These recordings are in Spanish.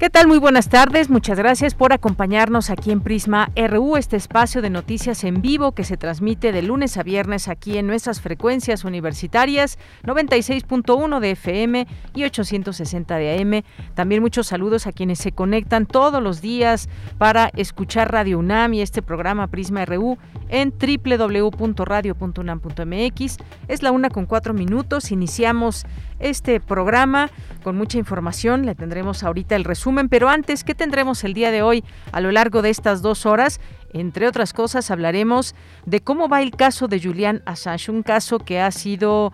¿Qué tal? Muy buenas tardes. Muchas gracias por acompañarnos aquí en Prisma RU, este espacio de noticias en vivo que se transmite de lunes a viernes aquí en nuestras frecuencias universitarias 96.1 de FM y 860 de AM. También muchos saludos a quienes se conectan todos los días para escuchar Radio UNAM y este programa Prisma RU en www.radio.unam.mx. Es la una con cuatro minutos. Iniciamos este programa con mucha información. Le tendremos ahorita el resumen, pero antes, ¿qué tendremos el día de hoy a lo largo de estas dos horas? Entre otras cosas, hablaremos de cómo va el caso de Julian Assange, un caso que ha sido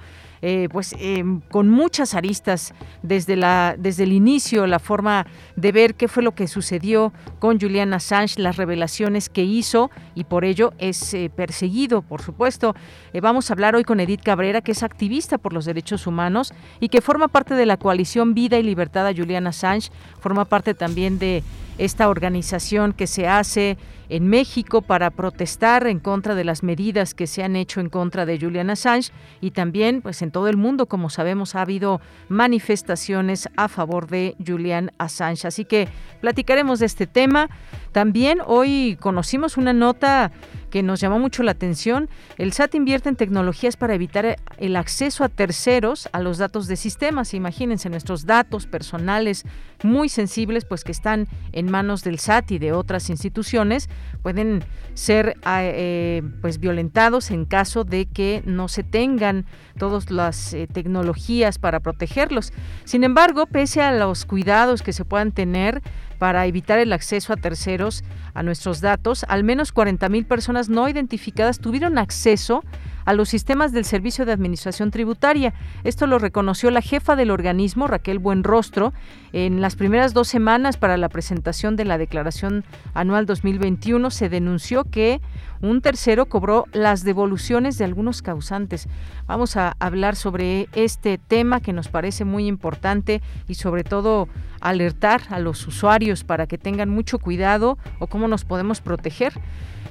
eh, pues em, con muchas aristas desde, la, desde el inicio, la forma de ver qué fue lo que sucedió con Julian Assange, las revelaciones que hizo y por ello es eh, perseguido, por supuesto. Eh, vamos a hablar hoy con Edith Cabrera, que es activista por los derechos humanos y que forma parte de la coalición Vida y Libertad a Julian Assange, forma parte también de esta organización que se hace en México para protestar en contra de las medidas que se han hecho en contra de Julian Assange y también pues en todo el mundo como sabemos ha habido manifestaciones a favor de Julian Assange así que platicaremos de este tema también hoy conocimos una nota que nos llamó mucho la atención. El SAT invierte en tecnologías para evitar el acceso a terceros a los datos de sistemas. Imagínense nuestros datos personales muy sensibles, pues que están en manos del SAT y de otras instituciones, pueden ser ah, eh, pues violentados en caso de que no se tengan todas las eh, tecnologías para protegerlos. Sin embargo, pese a los cuidados que se puedan tener, para evitar el acceso a terceros a nuestros datos, al menos 40.000 personas no identificadas tuvieron acceso a los sistemas del Servicio de Administración Tributaria. Esto lo reconoció la jefa del organismo, Raquel Buenrostro, en las primeras dos semanas para la presentación de la Declaración Anual 2021. Se denunció que un tercero cobró las devoluciones de algunos causantes. Vamos a hablar sobre este tema que nos parece muy importante y sobre todo alertar a los usuarios para que tengan mucho cuidado o cómo nos podemos proteger.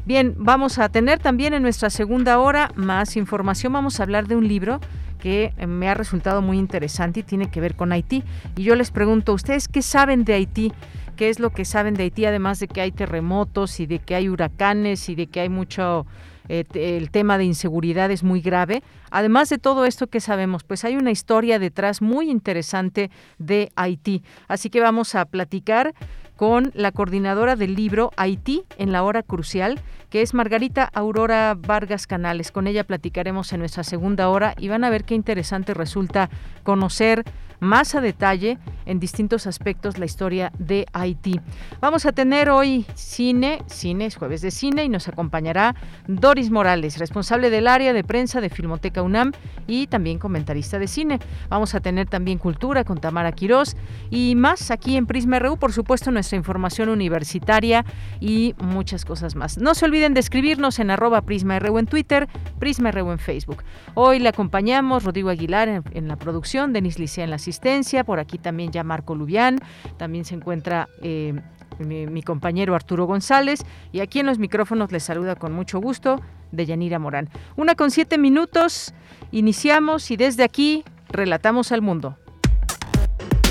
Bien, vamos a tener también en nuestra segunda hora más información. Vamos a hablar de un libro que me ha resultado muy interesante y tiene que ver con Haití. Y yo les pregunto, ¿ustedes qué saben de Haití? ¿Qué es lo que saben de Haití? Además de que hay terremotos y de que hay huracanes y de que hay mucho... Eh, el tema de inseguridad es muy grave. Además de todo esto que sabemos, pues hay una historia detrás muy interesante de Haití. Así que vamos a platicar con la coordinadora del libro Haití en la hora crucial, que es Margarita Aurora Vargas Canales. Con ella platicaremos en nuestra segunda hora y van a ver qué interesante resulta conocer más a detalle en distintos aspectos la historia de Haití. Vamos a tener hoy cine, cine es jueves de cine y nos acompañará Doris Morales, responsable del área de prensa de Filmoteca UNAM y también comentarista de cine. Vamos a tener también cultura con Tamara Quirós y más aquí en Prisma RU, por supuesto información universitaria y muchas cosas más. No se olviden de escribirnos en arroba Prisma RU en Twitter, Prisma RU en Facebook. Hoy le acompañamos Rodrigo Aguilar en, la producción, Denis Licea en la asistencia, por aquí también ya Marco Lubián, también se encuentra eh, mi, compañero Arturo González y aquí en los micrófonos les saluda con mucho gusto de Yanira Morán. Una con siete minutos, iniciamos y desde aquí relatamos al mundo.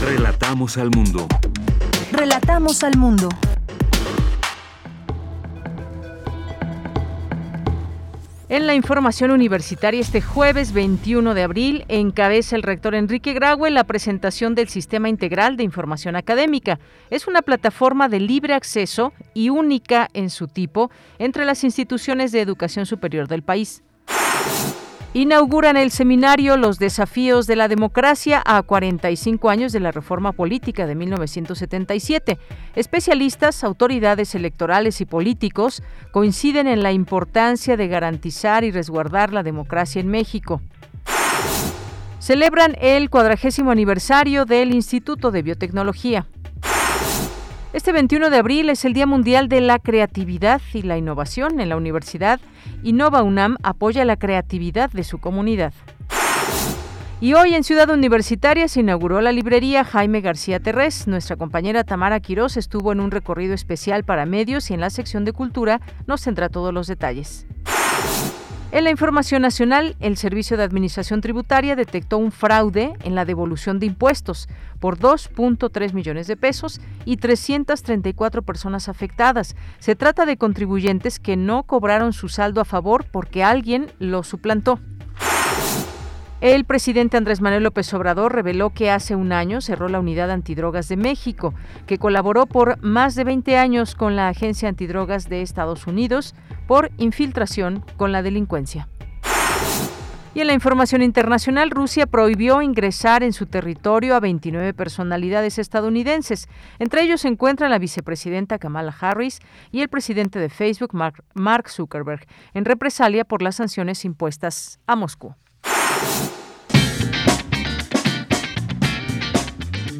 Relatamos al mundo. Relatamos al mundo. En la información universitaria, este jueves 21 de abril, encabeza el rector Enrique Graue la presentación del Sistema Integral de Información Académica. Es una plataforma de libre acceso y única en su tipo entre las instituciones de educación superior del país. Inauguran el seminario Los desafíos de la democracia a 45 años de la reforma política de 1977. Especialistas, autoridades electorales y políticos coinciden en la importancia de garantizar y resguardar la democracia en México. Celebran el cuadragésimo aniversario del Instituto de Biotecnología. Este 21 de abril es el Día Mundial de la Creatividad y la Innovación en la Universidad. Innova UNAM apoya la creatividad de su comunidad. Y hoy en Ciudad Universitaria se inauguró la librería Jaime García Terrés. Nuestra compañera Tamara Quirós estuvo en un recorrido especial para medios y en la sección de cultura nos centra todos los detalles. En la información nacional, el Servicio de Administración Tributaria detectó un fraude en la devolución de impuestos por 2.3 millones de pesos y 334 personas afectadas. Se trata de contribuyentes que no cobraron su saldo a favor porque alguien lo suplantó. El presidente Andrés Manuel López Obrador reveló que hace un año cerró la Unidad Antidrogas de México, que colaboró por más de 20 años con la Agencia Antidrogas de Estados Unidos por infiltración con la delincuencia. Y en la información internacional, Rusia prohibió ingresar en su territorio a 29 personalidades estadounidenses. Entre ellos se encuentran la vicepresidenta Kamala Harris y el presidente de Facebook, Mark Zuckerberg, en represalia por las sanciones impuestas a Moscú.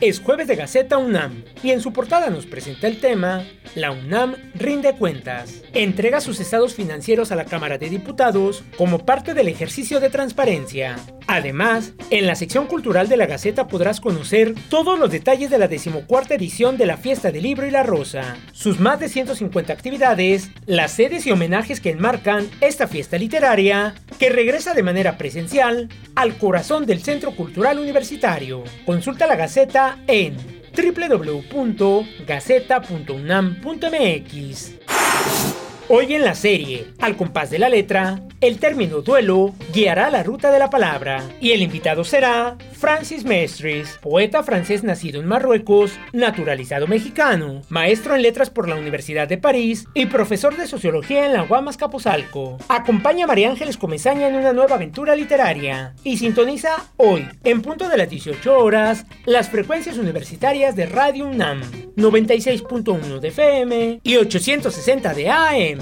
es jueves de Gaceta UNAM y en su portada nos presenta el tema La UNAM rinde cuentas. Entrega sus estados financieros a la Cámara de Diputados como parte del ejercicio de transparencia. Además, en la sección cultural de la Gaceta podrás conocer todos los detalles de la decimocuarta edición de la Fiesta del Libro y la Rosa, sus más de 150 actividades, las sedes y homenajes que enmarcan esta fiesta literaria, que regresa de manera presencial al corazón del Centro Cultural Universitario. Consulta la Gaceta en www.gaceta.unam.mx. Hoy en la serie, al compás de la letra, el término duelo guiará la ruta de la palabra y el invitado será Francis Mestres, poeta francés nacido en Marruecos, naturalizado mexicano, maestro en letras por la Universidad de París y profesor de sociología en la Guamas Capozalco. Acompaña a María Ángeles Comezaña en una nueva aventura literaria y sintoniza hoy, en punto de las 18 horas, las frecuencias universitarias de Radio UNAM, 96.1 de FM y 860 de AM.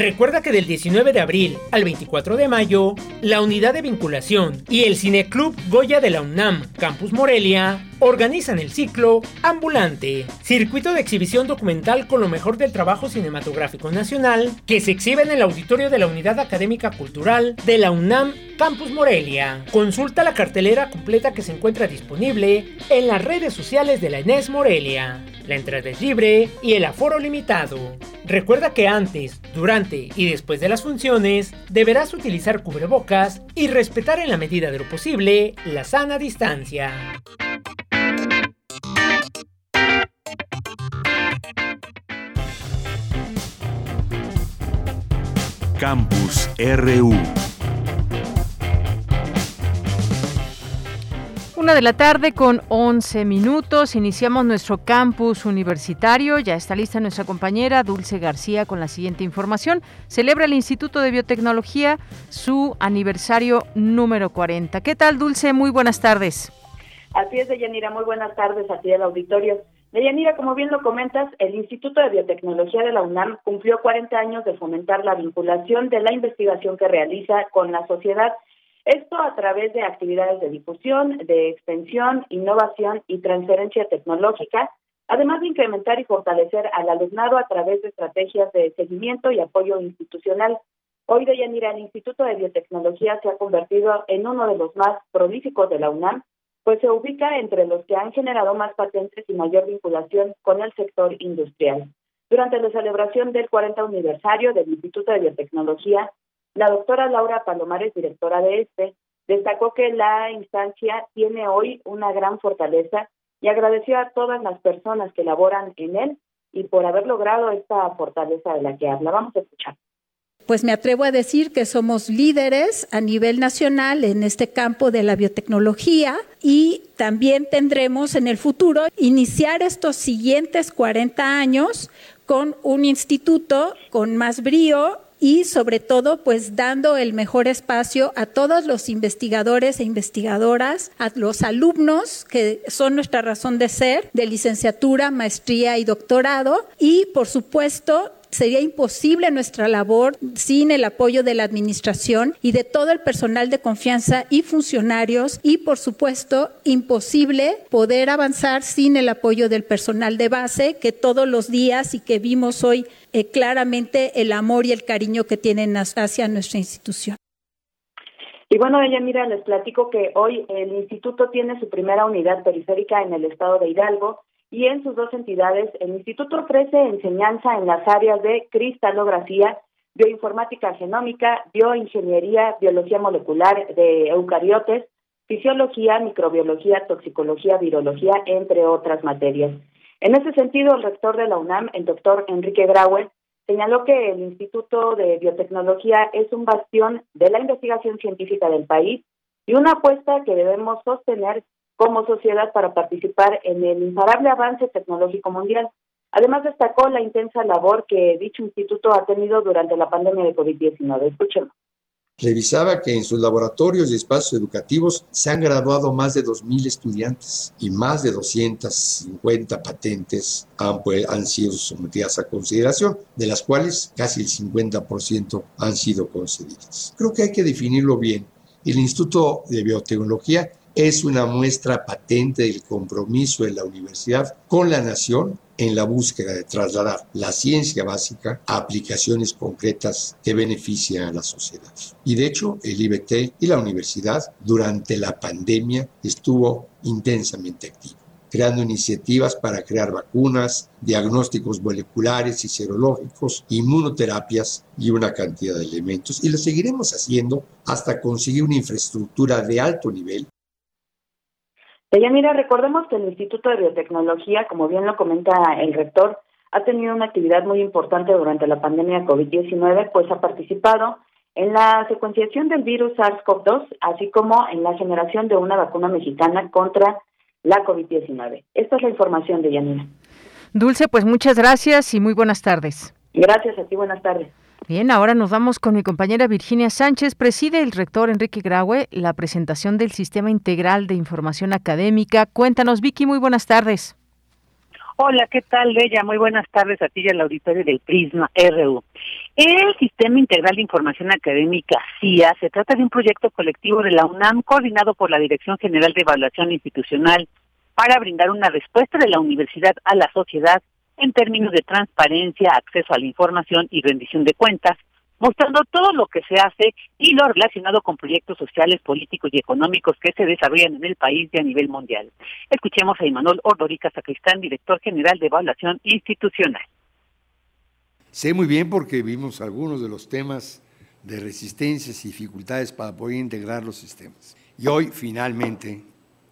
Recuerda que del 19 de abril al 24 de mayo, la Unidad de Vinculación y el Cineclub Goya de la UNAM Campus Morelia organizan el ciclo Ambulante, circuito de exhibición documental con lo mejor del trabajo cinematográfico nacional, que se exhibe en el auditorio de la Unidad Académica Cultural de la UNAM Campus Morelia. Consulta la cartelera completa que se encuentra disponible en las redes sociales de la Enes Morelia. La entrada es libre y el aforo limitado. Recuerda que antes, durante y después de las funciones deberás utilizar cubrebocas y respetar en la medida de lo posible la sana distancia. Campus RU Una de la tarde con 11 minutos. Iniciamos nuestro campus universitario. Ya está lista nuestra compañera Dulce García con la siguiente información. Celebra el Instituto de Biotecnología su aniversario número 40. ¿Qué tal, Dulce? Muy buenas tardes. Así es, Deyanira. Muy buenas tardes a ti del auditorio. Deyanira, como bien lo comentas, el Instituto de Biotecnología de la UNAM cumplió 40 años de fomentar la vinculación de la investigación que realiza con la sociedad esto a través de actividades de difusión, de extensión, innovación y transferencia tecnológica, además de incrementar y fortalecer al alumnado a través de estrategias de seguimiento y apoyo institucional. Hoy de Yanira, el Instituto de Biotecnología se ha convertido en uno de los más prolíficos de la UNAM, pues se ubica entre los que han generado más patentes y mayor vinculación con el sector industrial. Durante la celebración del 40 aniversario del Instituto de Biotecnología, la doctora Laura Palomares, directora de este, destacó que la instancia tiene hoy una gran fortaleza y agradeció a todas las personas que laboran en él y por haber logrado esta fortaleza de la que habla. Vamos a escuchar. pues me atrevo a decir que somos líderes a nivel nacional en este campo de la biotecnología y también tendremos en el futuro iniciar estos siguientes 40 años con un instituto con más brío y sobre todo pues dando el mejor espacio a todos los investigadores e investigadoras, a los alumnos que son nuestra razón de ser, de licenciatura, maestría y doctorado. Y por supuesto Sería imposible nuestra labor sin el apoyo de la Administración y de todo el personal de confianza y funcionarios. Y, por supuesto, imposible poder avanzar sin el apoyo del personal de base que todos los días y que vimos hoy eh, claramente el amor y el cariño que tienen hacia nuestra institución. Y bueno, ella mira, les platico que hoy el instituto tiene su primera unidad periférica en el estado de Hidalgo y en sus dos entidades el instituto ofrece enseñanza en las áreas de cristalografía, bioinformática genómica, bioingeniería, biología molecular de eucariotes, fisiología, microbiología, toxicología, virología, entre otras materias. En ese sentido, el rector de la UNAM, el doctor Enrique Graue, señaló que el Instituto de Biotecnología es un bastión de la investigación científica del país y una apuesta que debemos sostener como sociedad para participar en el imparable avance tecnológico mundial. Además, destacó la intensa labor que dicho instituto ha tenido durante la pandemia de COVID-19. Escuchemos. Revisaba que en sus laboratorios y espacios educativos se han graduado más de 2.000 estudiantes y más de 250 patentes han, han sido sometidas a consideración, de las cuales casi el 50% han sido concedidas. Creo que hay que definirlo bien. El Instituto de Biotecnología es una muestra patente del compromiso de la universidad con la nación en la búsqueda de trasladar la ciencia básica a aplicaciones concretas que benefician a la sociedad. Y de hecho, el IBT y la universidad durante la pandemia estuvo intensamente activo creando iniciativas para crear vacunas, diagnósticos moleculares y serológicos, inmunoterapias y una cantidad de elementos. Y lo seguiremos haciendo hasta conseguir una infraestructura de alto nivel mira, recordemos que el Instituto de Biotecnología, como bien lo comenta el rector, ha tenido una actividad muy importante durante la pandemia COVID-19, pues ha participado en la secuenciación del virus SARS-CoV-2, así como en la generación de una vacuna mexicana contra la COVID-19. Esta es la información de Yanira. Dulce, pues muchas gracias y muy buenas tardes. Gracias a ti, buenas tardes. Bien, ahora nos vamos con mi compañera Virginia Sánchez. Preside el rector Enrique Graue la presentación del Sistema Integral de Información Académica. Cuéntanos, Vicky, muy buenas tardes. Hola, ¿qué tal, Bella? Muy buenas tardes a ti y al auditorio del Prisma RU. El Sistema Integral de Información Académica, CIA, se trata de un proyecto colectivo de la UNAM coordinado por la Dirección General de Evaluación Institucional para brindar una respuesta de la universidad a la sociedad en términos de transparencia, acceso a la información y rendición de cuentas, mostrando todo lo que se hace y lo relacionado con proyectos sociales, políticos y económicos que se desarrollan en el país y a nivel mundial. Escuchemos a Imanol Ordorica Sacristán, director general de evaluación institucional. Sé muy bien porque vimos algunos de los temas de resistencias y dificultades para poder integrar los sistemas. Y hoy finalmente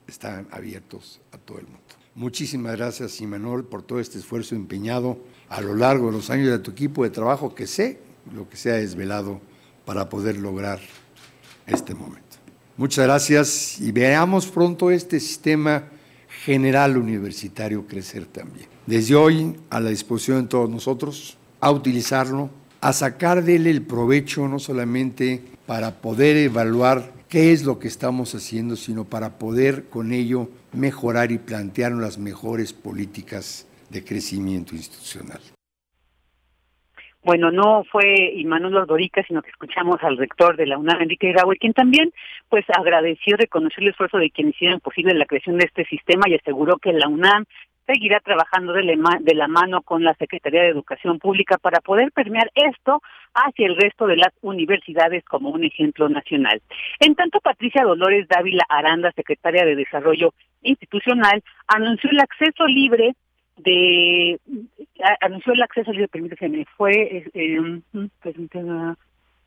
están abiertos a todo el mundo. Muchísimas gracias, Imanol, por todo este esfuerzo empeñado a lo largo de los años de tu equipo de trabajo, que sé lo que se ha desvelado para poder lograr este momento. Muchas gracias y veamos pronto este sistema general universitario crecer también. Desde hoy a la disposición de todos nosotros, a utilizarlo, a sacar de él el provecho no solamente para poder evaluar qué es lo que estamos haciendo, sino para poder con ello mejorar y plantear las mejores políticas de crecimiento institucional. Bueno, no fue Imanuel Ordorica, sino que escuchamos al rector de la UNAM, Enrique Graue, quien también pues agradeció reconocer el esfuerzo de quienes hicieron posible la creación de este sistema y aseguró que la UNAM seguirá trabajando de, la mano con la Secretaría de Educación Pública para poder permear esto hacia el resto de las universidades como un ejemplo nacional. En tanto, Patricia Dolores Dávila Aranda, secretaria de Desarrollo Institucional, anunció el acceso libre de anunció el acceso libre, permíteme, fue eh,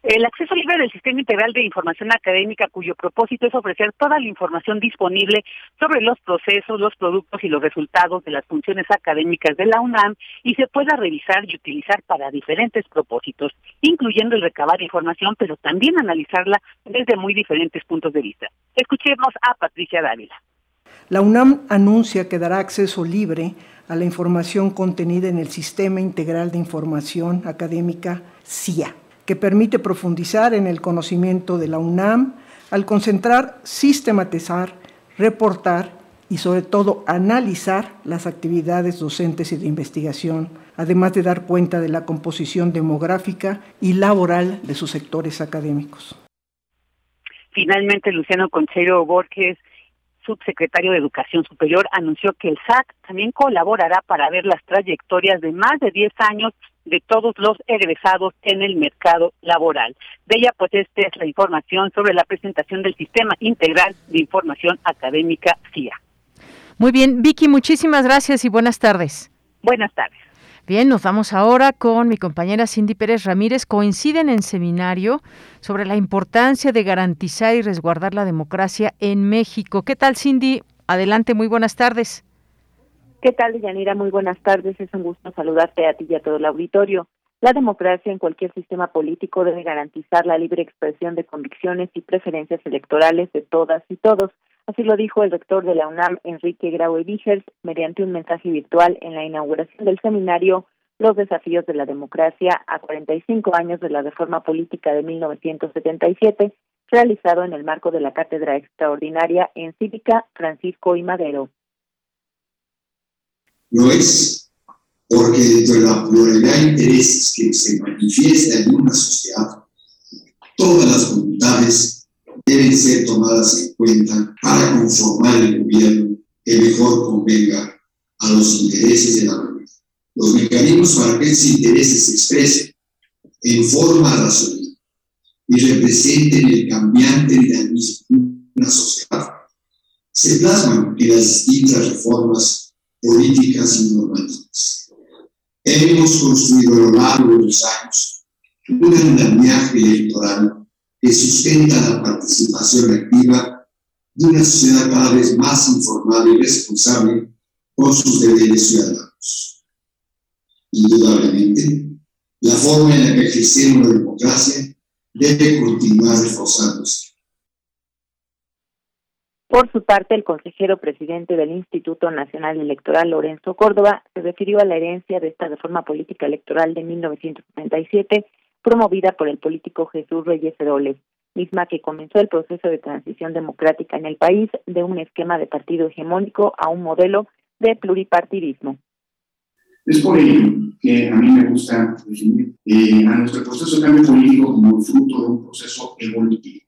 El acceso libre del Sistema Integral de Información Académica, cuyo propósito es ofrecer toda la información disponible sobre los procesos, los productos y los resultados de las funciones académicas de la UNAM y se pueda revisar y utilizar para diferentes propósitos, incluyendo el recabar información, pero también analizarla desde muy diferentes puntos de vista. Escuchemos a Patricia Dávila. La UNAM anuncia que dará acceso libre a la información contenida en el Sistema Integral de Información Académica CIA que permite profundizar en el conocimiento de la UNAM al concentrar, sistematizar, reportar y sobre todo analizar las actividades docentes y de investigación, además de dar cuenta de la composición demográfica y laboral de sus sectores académicos. Finalmente, Luciano Conchero Borges, subsecretario de Educación Superior, anunció que el SAC también colaborará para ver las trayectorias de más de 10 años de todos los egresados en el mercado laboral. De ella, pues, esta es la información sobre la presentación del Sistema Integral de Información Académica CIA. Muy bien, Vicky, muchísimas gracias y buenas tardes. Buenas tardes. Bien, nos vamos ahora con mi compañera Cindy Pérez Ramírez. Coinciden en seminario sobre la importancia de garantizar y resguardar la democracia en México. ¿Qué tal, Cindy? Adelante, muy buenas tardes. ¿Qué tal, Yanira? Muy buenas tardes. Es un gusto saludarte a ti y a todo el auditorio. La democracia en cualquier sistema político debe garantizar la libre expresión de convicciones y preferencias electorales de todas y todos. Así lo dijo el rector de la UNAM, Enrique Graue Vigers, mediante un mensaje virtual en la inauguración del seminario Los desafíos de la democracia a 45 años de la reforma política de 1977, realizado en el marco de la Cátedra Extraordinaria en Cívica Francisco y Madero. No es porque dentro de la pluralidad de intereses que se manifiesta en una sociedad, todas las voluntades deben ser tomadas en cuenta para conformar el gobierno que mejor convenga a los intereses de la comunidad. Los mecanismos para que esos intereses se expresen en forma razonable y representen el cambiante dinamismo de una sociedad se plasman en las distintas reformas políticas y normativas. Hemos construido a lo largo de los años un andamiaje electoral que sustenta la participación activa de una sociedad cada vez más informada y responsable con sus deberes ciudadanos. Indudablemente, la forma en la que ejercemos la democracia debe continuar reforzándose por su parte, el consejero presidente del Instituto Nacional Electoral, Lorenzo Córdoba, se refirió a la herencia de esta reforma política electoral de 1977, promovida por el político Jesús Reyes Heroles, misma que comenzó el proceso de transición democrática en el país de un esquema de partido hegemónico a un modelo de pluripartidismo. Es por ello que a mí me gusta definir eh, a nuestro proceso de cambio político como el fruto de un proceso evolutivo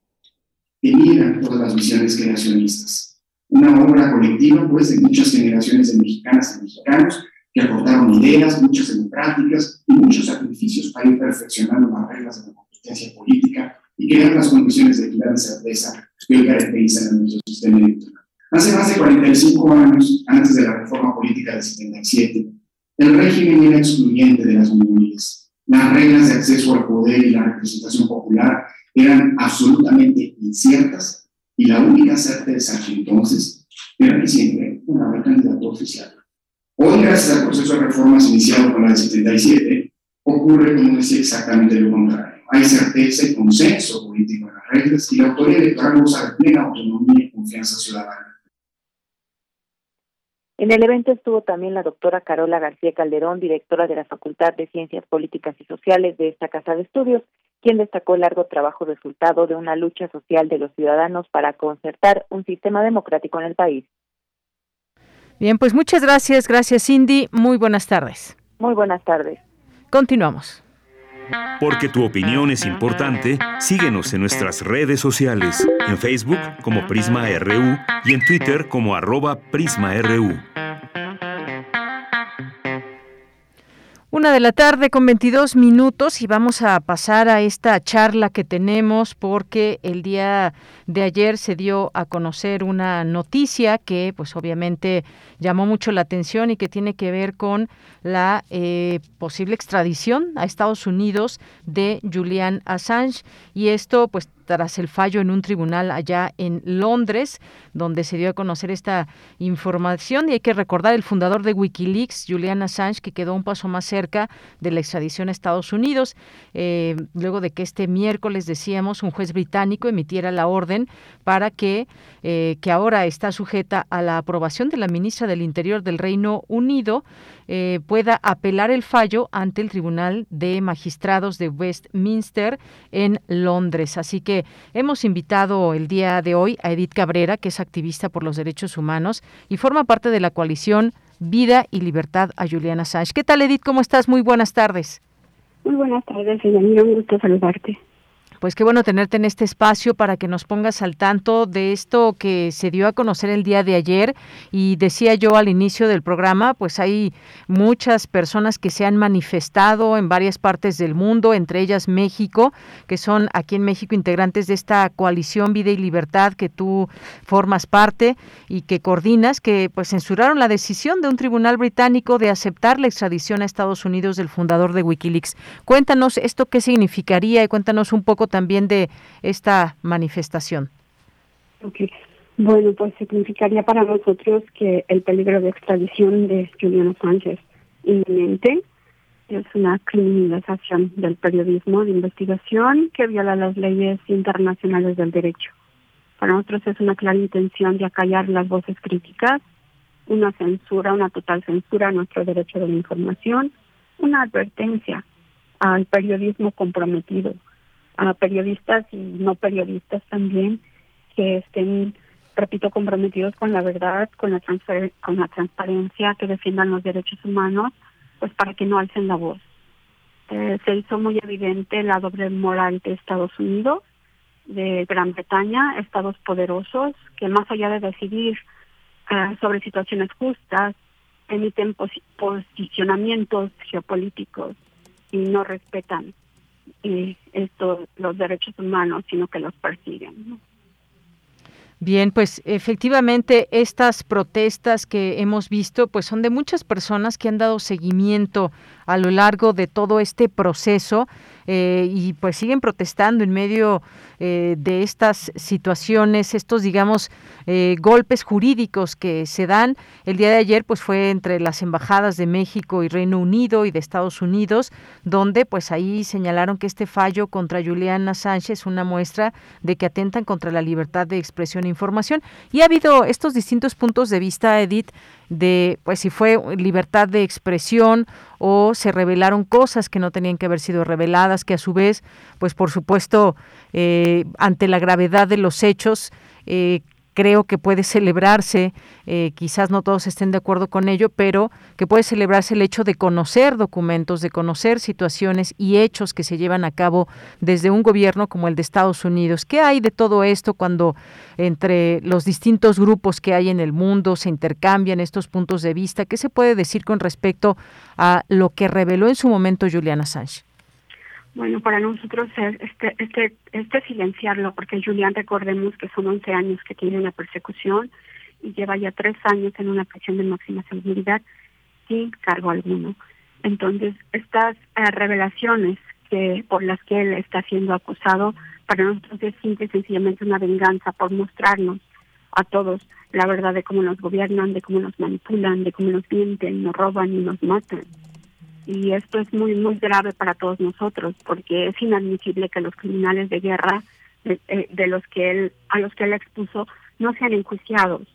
que niegan todas las visiones creacionistas. Una obra colectiva, pues, de muchas generaciones de mexicanas y mexicanos que aportaron ideas, muchas democráticas y muchos sacrificios para ir perfeccionando las reglas de la competencia política y crear las condiciones de equidad y certeza que hoy caracterizan a nuestro sistema electoral. Hace más de 45 años, antes de la reforma política del 77, el régimen era excluyente de las minorías. Las reglas de acceso al poder y la representación popular eran absolutamente inciertas y la única certeza que entonces era que siempre una candidato oficial. Hoy, gracias al proceso de reformas iniciado con la del 77, ocurre, como decía, exactamente lo contrario. Hay certeza y consenso político en las reglas y la autoridad electoral goza de plena autonomía y confianza ciudadana. En el evento estuvo también la doctora Carola García Calderón, directora de la Facultad de Ciencias Políticas y Sociales de esta Casa de Estudios, quien destacó el largo trabajo resultado de una lucha social de los ciudadanos para concertar un sistema democrático en el país. Bien, pues muchas gracias, gracias Cindy, muy buenas tardes. Muy buenas tardes. Continuamos. Porque tu opinión es importante, síguenos en nuestras redes sociales, en Facebook como Prisma RU y en Twitter como arroba PrismaRU. Una de la tarde con 22 minutos y vamos a pasar a esta charla que tenemos porque el día de ayer se dio a conocer una noticia que pues obviamente llamó mucho la atención y que tiene que ver con la eh, posible extradición a Estados Unidos de Julian Assange. Y esto pues tras el fallo en un tribunal allá en Londres, donde se dio a conocer esta información. Y hay que recordar el fundador de Wikileaks, Julian Assange, que quedó un paso más cerca de la extradición a Estados Unidos, eh, luego de que este miércoles, decíamos, un juez británico emitiera la orden para que, eh, que ahora está sujeta a la aprobación de la ministra del Interior del Reino Unido, eh, pueda apelar el fallo ante el Tribunal de Magistrados de Westminster en Londres. Así que hemos invitado el día de hoy a Edith Cabrera, que es activista por los derechos humanos y forma parte de la coalición Vida y Libertad a Juliana Assange. ¿Qué tal, Edith? ¿Cómo estás? Muy buenas tardes. Muy buenas tardes, señor. Un gusto saludarte. Pues qué bueno tenerte en este espacio para que nos pongas al tanto de esto que se dio a conocer el día de ayer. Y decía yo al inicio del programa, pues hay muchas personas que se han manifestado en varias partes del mundo, entre ellas México, que son aquí en México integrantes de esta coalición Vida y Libertad que tú formas parte y que coordinas, que pues censuraron la decisión de un tribunal británico de aceptar la extradición a Estados Unidos del fundador de Wikileaks. Cuéntanos esto qué significaría y cuéntanos un poco también de esta manifestación? Bueno, pues significaría para nosotros que el peligro de extradición de Juliana Sánchez inminente es una criminalización del periodismo de investigación que viola las leyes internacionales del derecho. Para nosotros es una clara intención de acallar las voces críticas, una censura, una total censura a nuestro derecho de la información, una advertencia al periodismo comprometido a periodistas y no periodistas también que estén, repito, comprometidos con la verdad, con la, con la transparencia, que defiendan los derechos humanos, pues para que no alcen la voz. Eh, se hizo muy evidente la doble moral de Estados Unidos, de Gran Bretaña, estados poderosos que más allá de decidir eh, sobre situaciones justas, emiten posicionamientos geopolíticos y no respetan los derechos humanos, sino que los persiguen. Bien, pues efectivamente estas protestas que hemos visto pues son de muchas personas que han dado seguimiento a lo largo de todo este proceso eh, y pues siguen protestando en medio eh, de estas situaciones, estos digamos eh, golpes jurídicos que se dan. El día de ayer pues fue entre las embajadas de México y Reino Unido y de Estados Unidos, donde pues ahí señalaron que este fallo contra Juliana Sánchez es una muestra de que atentan contra la libertad de expresión e información. Y ha habido estos distintos puntos de vista, Edith, de pues si fue libertad de expresión o se revelaron cosas que no tenían que haber sido reveladas, que a su vez, pues por supuesto, eh, ante la gravedad de los hechos, eh, creo que puede celebrarse, eh, quizás no todos estén de acuerdo con ello, pero que puede celebrarse el hecho de conocer documentos, de conocer situaciones y hechos que se llevan a cabo desde un gobierno como el de Estados Unidos. ¿Qué hay de todo esto cuando entre los distintos grupos que hay en el mundo se intercambian estos puntos de vista? ¿Qué se puede decir con respecto a lo que reveló en su momento Juliana Assange? Bueno, para nosotros es este, este, este silenciarlo, porque Julián, recordemos que son 11 años que tiene una persecución y lleva ya tres años en una prisión de máxima seguridad sin cargo alguno. Entonces, estas eh, revelaciones que por las que él está siendo acusado, para nosotros es simple y sencillamente una venganza por mostrarnos a todos la verdad de cómo nos gobiernan, de cómo nos manipulan, de cómo nos mienten, nos roban y nos matan y esto es muy muy grave para todos nosotros porque es inadmisible que los criminales de guerra de, eh, los que él a los que él expuso no sean enjuiciados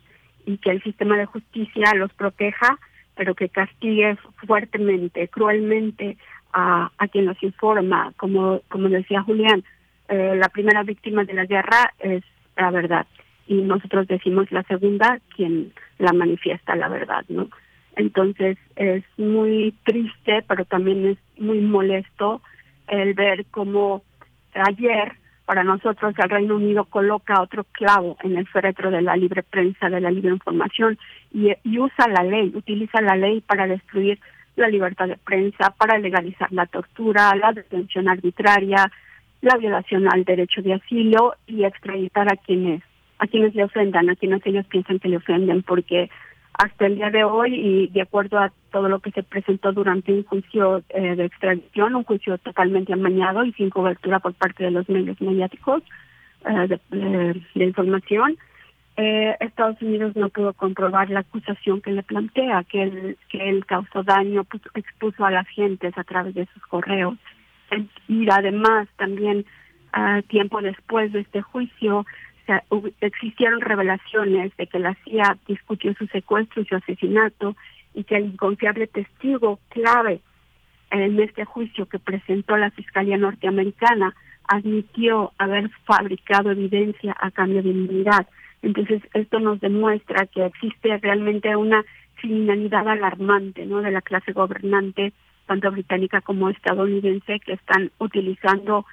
y que el sistema de justicia los proteja pero que castigue fuertemente cruelmente a, a quien los informa. Como como decía Julián eh, la primera víctima de la guerra es la verdad y nosotros decimos la segunda quien la manifiesta la verdad no entonces es muy triste, pero también es muy molesto el ver cómo ayer para nosotros el Reino Unido coloca otro clavo en el féretro de la libre prensa, de la libre información y, usa la ley, utiliza la ley para destruir la libertad de prensa, para legalizar la tortura, la detención arbitraria, la violación al derecho de asilo y extraditar a quienes a quienes le ofendan, a quienes ellos piensan que le ofenden, porque hasta el día de hoy y de acuerdo a todo lo que se presentó durante un juicio eh, de extradición, un juicio totalmente amañado y sin cobertura por parte de los medios mediáticos eh, de, información, eh, Estados Unidos no pudo comprobar la acusación que le plantea, que él, que él causó daño, pues, expuso a las gentes a través de sus correos. Y además también tiempo después de este juicio existieron revelaciones de que la CIA discutió su secuestro y su asesinato y que el inconfiable testigo clave en este juicio que presentó la Fiscalía norteamericana admitió haber fabricado evidencia a cambio de inmunidad. Entonces, esto nos demuestra que existe realmente una criminalidad alarmante ¿no? de la clase gobernante, tanto británica como estadounidense, que están utilizando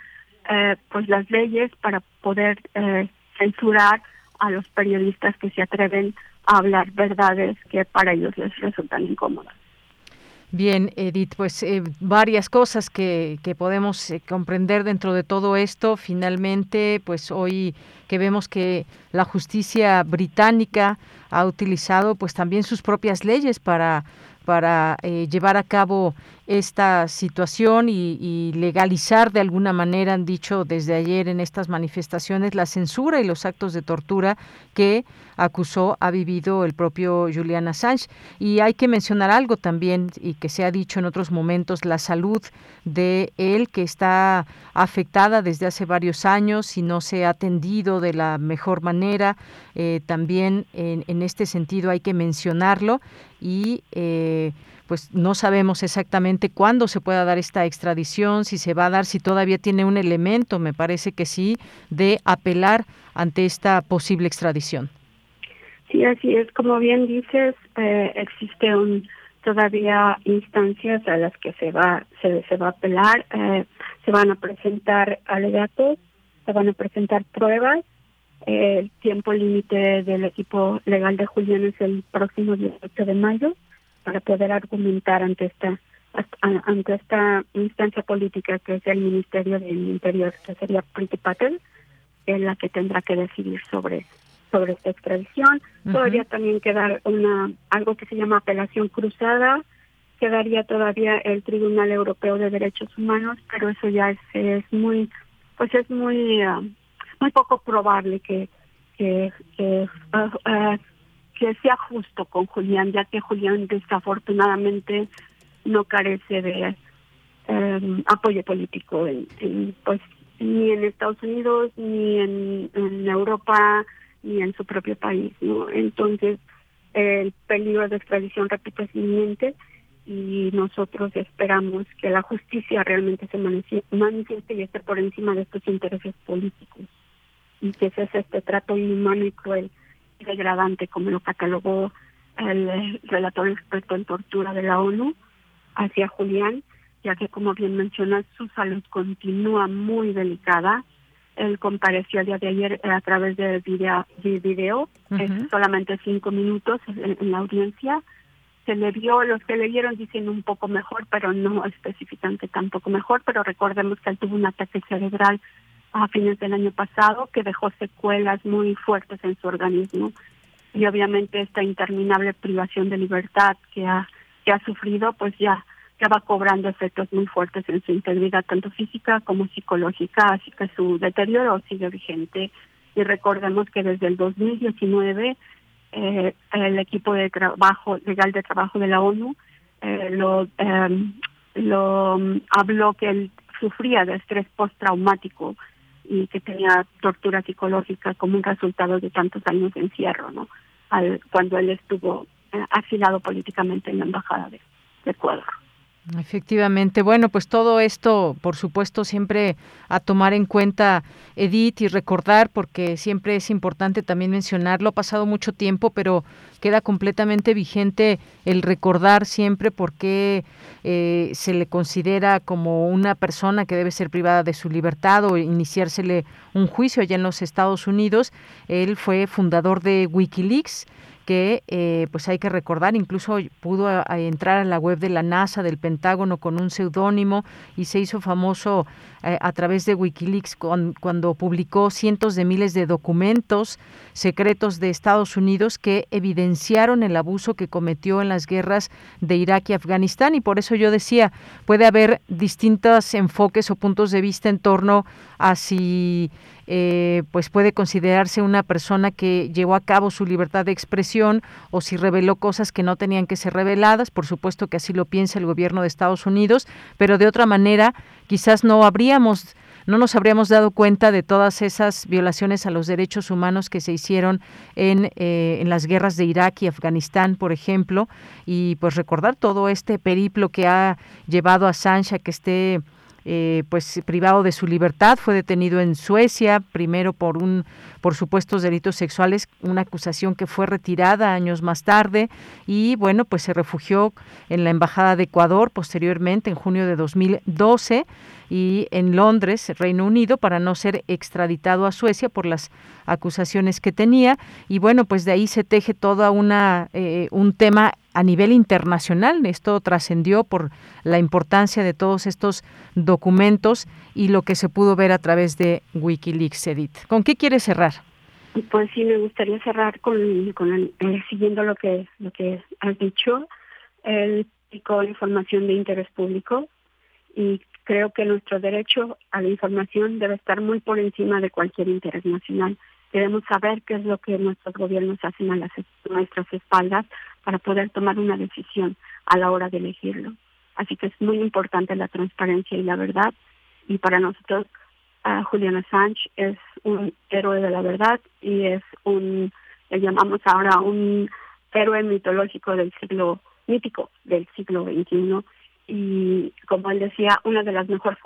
eh, pues las leyes para poder eh, censurar a los periodistas que se atreven a hablar verdades que para ellos les resultan incómodas. Bien, Edith, pues eh, varias cosas que, que podemos eh, comprender dentro de todo esto. Finalmente, pues hoy que vemos que la justicia británica ha utilizado pues también sus propias leyes para para eh, llevar a cabo esta situación y, legalizar de alguna manera, han dicho desde ayer en estas manifestaciones, la censura y los actos de tortura que acusó ha vivido el propio Julian Assange. Y hay que mencionar algo también, y que se ha dicho en otros momentos, la salud de él, que está afectada desde hace varios años y no se ha atendido de la mejor manera. Eh, también en, este sentido hay que mencionarlo y eh, pues no sabemos exactamente cuándo se pueda dar esta extradición, si se va a dar, si todavía tiene un elemento, me parece que sí, de apelar ante esta posible extradición. Sí, así es. Como bien dices, eh, existe un, todavía instancias a las que se va se, se va a apelar, eh, se van a presentar alegatos, se van a presentar pruebas el tiempo límite del equipo legal de Julián es el próximo 18 de mayo para poder argumentar ante esta ante esta instancia política que es el Ministerio del Interior, que sería Priti Patel, es la que tendrá que decidir sobre sobre esta extradición. Todavía también queda una algo que se llama apelación cruzada, quedaría todavía el Tribunal Europeo de Derechos Humanos, pero eso ya es, es muy pues es muy ah, muy poco probable que que, que, ah, ah, que sea justo con Julián, ya que Julián desafortunadamente no carece de em, apoyo político en, pues ni en Estados Unidos ni en, en, Europa ni en su propio país no entonces el peligro de extradición repito es inminente y nosotros esperamos que la justicia realmente se manifieste y esté por encima de estos intereses políticos y que es este trato inhumano y cruel degradante como lo catalogó el relator experto en tortura de la ONU hacia Julián, ya que como bien mencionas su salud continúa muy delicada. Él compareció el día de ayer a través de video, de video solamente cinco minutos en, la audiencia. Se le vio, los que le vieron dicen un poco mejor, pero no específicamente tampoco mejor, pero recordemos que él tuvo un ataque cerebral a fines del año pasado que dejó secuelas muy fuertes en su organismo. Y obviamente esta interminable privación de libertad que ha que ha sufrido pues ya ya va cobrando efectos muy fuertes en su integridad tanto física como psicológica. Así que su deterioro sigue vigente. Y recordemos que desde el 2019 eh, el equipo de trabajo legal de trabajo de la ONU eh, lo eh, lo mm, habló que él sufría de estrés postraumático y que tenía tortura psicológica como un resultado de tantos años de encierro, ¿no? Al, cuando él estuvo eh, afilado políticamente en la embajada de Ecuador. Efectivamente. Bueno, pues todo esto, por supuesto, siempre a tomar en cuenta, Edith, y recordar, porque siempre es importante también mencionarlo. Ha pasado mucho tiempo, pero queda completamente vigente el recordar siempre por qué eh, se le considera como una persona que debe ser privada de su libertad o iniciársele un juicio allá en los Estados Unidos. Él fue fundador de Wikileaks que eh, pues hay que recordar, incluso pudo eh, entrar a la web de la NASA, del Pentágono, con un seudónimo y se hizo famoso eh, a través de Wikileaks cuando publicó cientos de miles de documentos secretos de Estados Unidos que evidenciaron el abuso que cometió en las guerras de Irak y Afganistán y por eso yo decía, puede haber distintos enfoques o puntos de vista en torno a si eh, pues puede considerarse una persona que llevó a cabo su libertad de expresión o si reveló cosas que no tenían que ser reveladas. Por supuesto que así lo piensa el gobierno de Estados Unidos, pero de otra manera quizás no no nos habríamos dado cuenta de todas esas violaciones a los derechos humanos que se hicieron en, eh, en las guerras de Irak y Afganistán, por ejemplo, y pues recordar todo este periplo que ha llevado a Sancha que esté eh, pues privado de su libertad, fue detenido en Suecia, primero por un por supuestos delitos sexuales, una acusación que fue retirada años más tarde y bueno, pues se refugió en la embajada de Ecuador posteriormente en junio de 2012 y en Londres, Reino Unido, para no ser extraditado a Suecia por las acusaciones que tenía. Y bueno, pues de ahí se teje toda una eh, un tema a nivel internacional. Esto trascendió por la importancia de todos estos documentos y lo que se pudo ver a través de Wikileaks, Edith. ¿Con qué quiere cerrar? Pues sí, me gustaría cerrar con, con eh, siguiendo lo que lo que has dicho. Él publicó información de interés público y creo que nuestro derecho a la información debe estar muy por encima de cualquier interés nacional. Debemos saber qué es lo que nuestros gobiernos hacen a, las, nuestras espaldas para poder tomar una decisión a la hora de elegirlo. Así que es muy importante la transparencia y la verdad. Y para nosotros, uh, Julian Assange es un héroe de la verdad y es un, le llamamos ahora un héroe mitológico del siglo, mítico del siglo XXI. Y como él decía, una de las mejores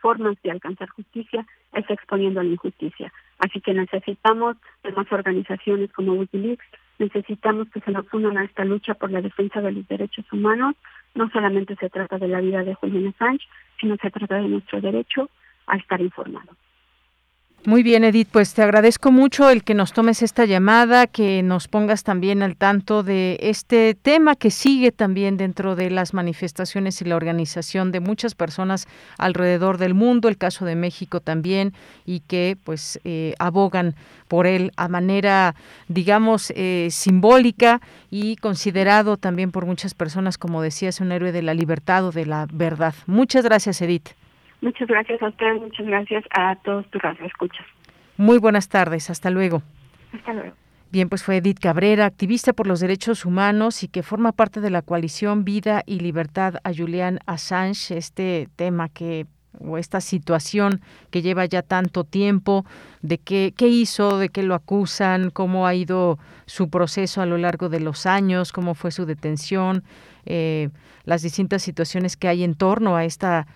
formas de alcanzar justicia es exponiendo la injusticia. Así que necesitamos de más organizaciones como Wikileaks, necesitamos que se nos unan a esta lucha por la defensa de los derechos humanos. No solamente se trata de la vida de Julian Assange, sino se trata de nuestro derecho a estar informado. Muy bien, Edith, pues te agradezco mucho el que nos tomes esta llamada, que nos pongas también al tanto de este tema que sigue también dentro de las manifestaciones y la organización de muchas personas alrededor del mundo, el caso de México también, y que pues eh, abogan por él a manera, digamos, eh, simbólica y considerado también por muchas personas, como decías, un héroe de la libertad o de la verdad. Muchas gracias, Edith. Muchas gracias a ustedes, muchas gracias a todos tus escuchas. Muy buenas tardes, hasta luego. Hasta luego. Bien, pues fue Edith Cabrera, activista por los derechos humanos y que forma parte de la coalición Vida y Libertad a Julian Assange, este tema que o esta situación que lleva ya tanto tiempo, de qué, qué hizo, de qué lo acusan, cómo ha ido su proceso a lo largo de los años, cómo fue su detención, eh, las distintas situaciones que hay en torno a esta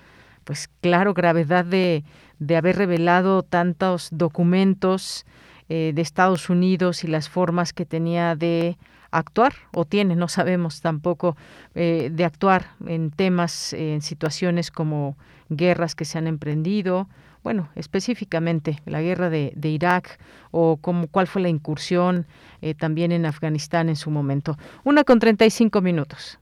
pues claro, gravedad de, de haber revelado tantos documentos eh, de Estados Unidos y las formas que tenía de actuar o tiene, no sabemos tampoco, eh, de actuar en temas, en situaciones como guerras que se han emprendido, bueno, específicamente la guerra de, Irak o como, cuál fue la incursión eh, también en Afganistán en su momento. Una con 35 minutos.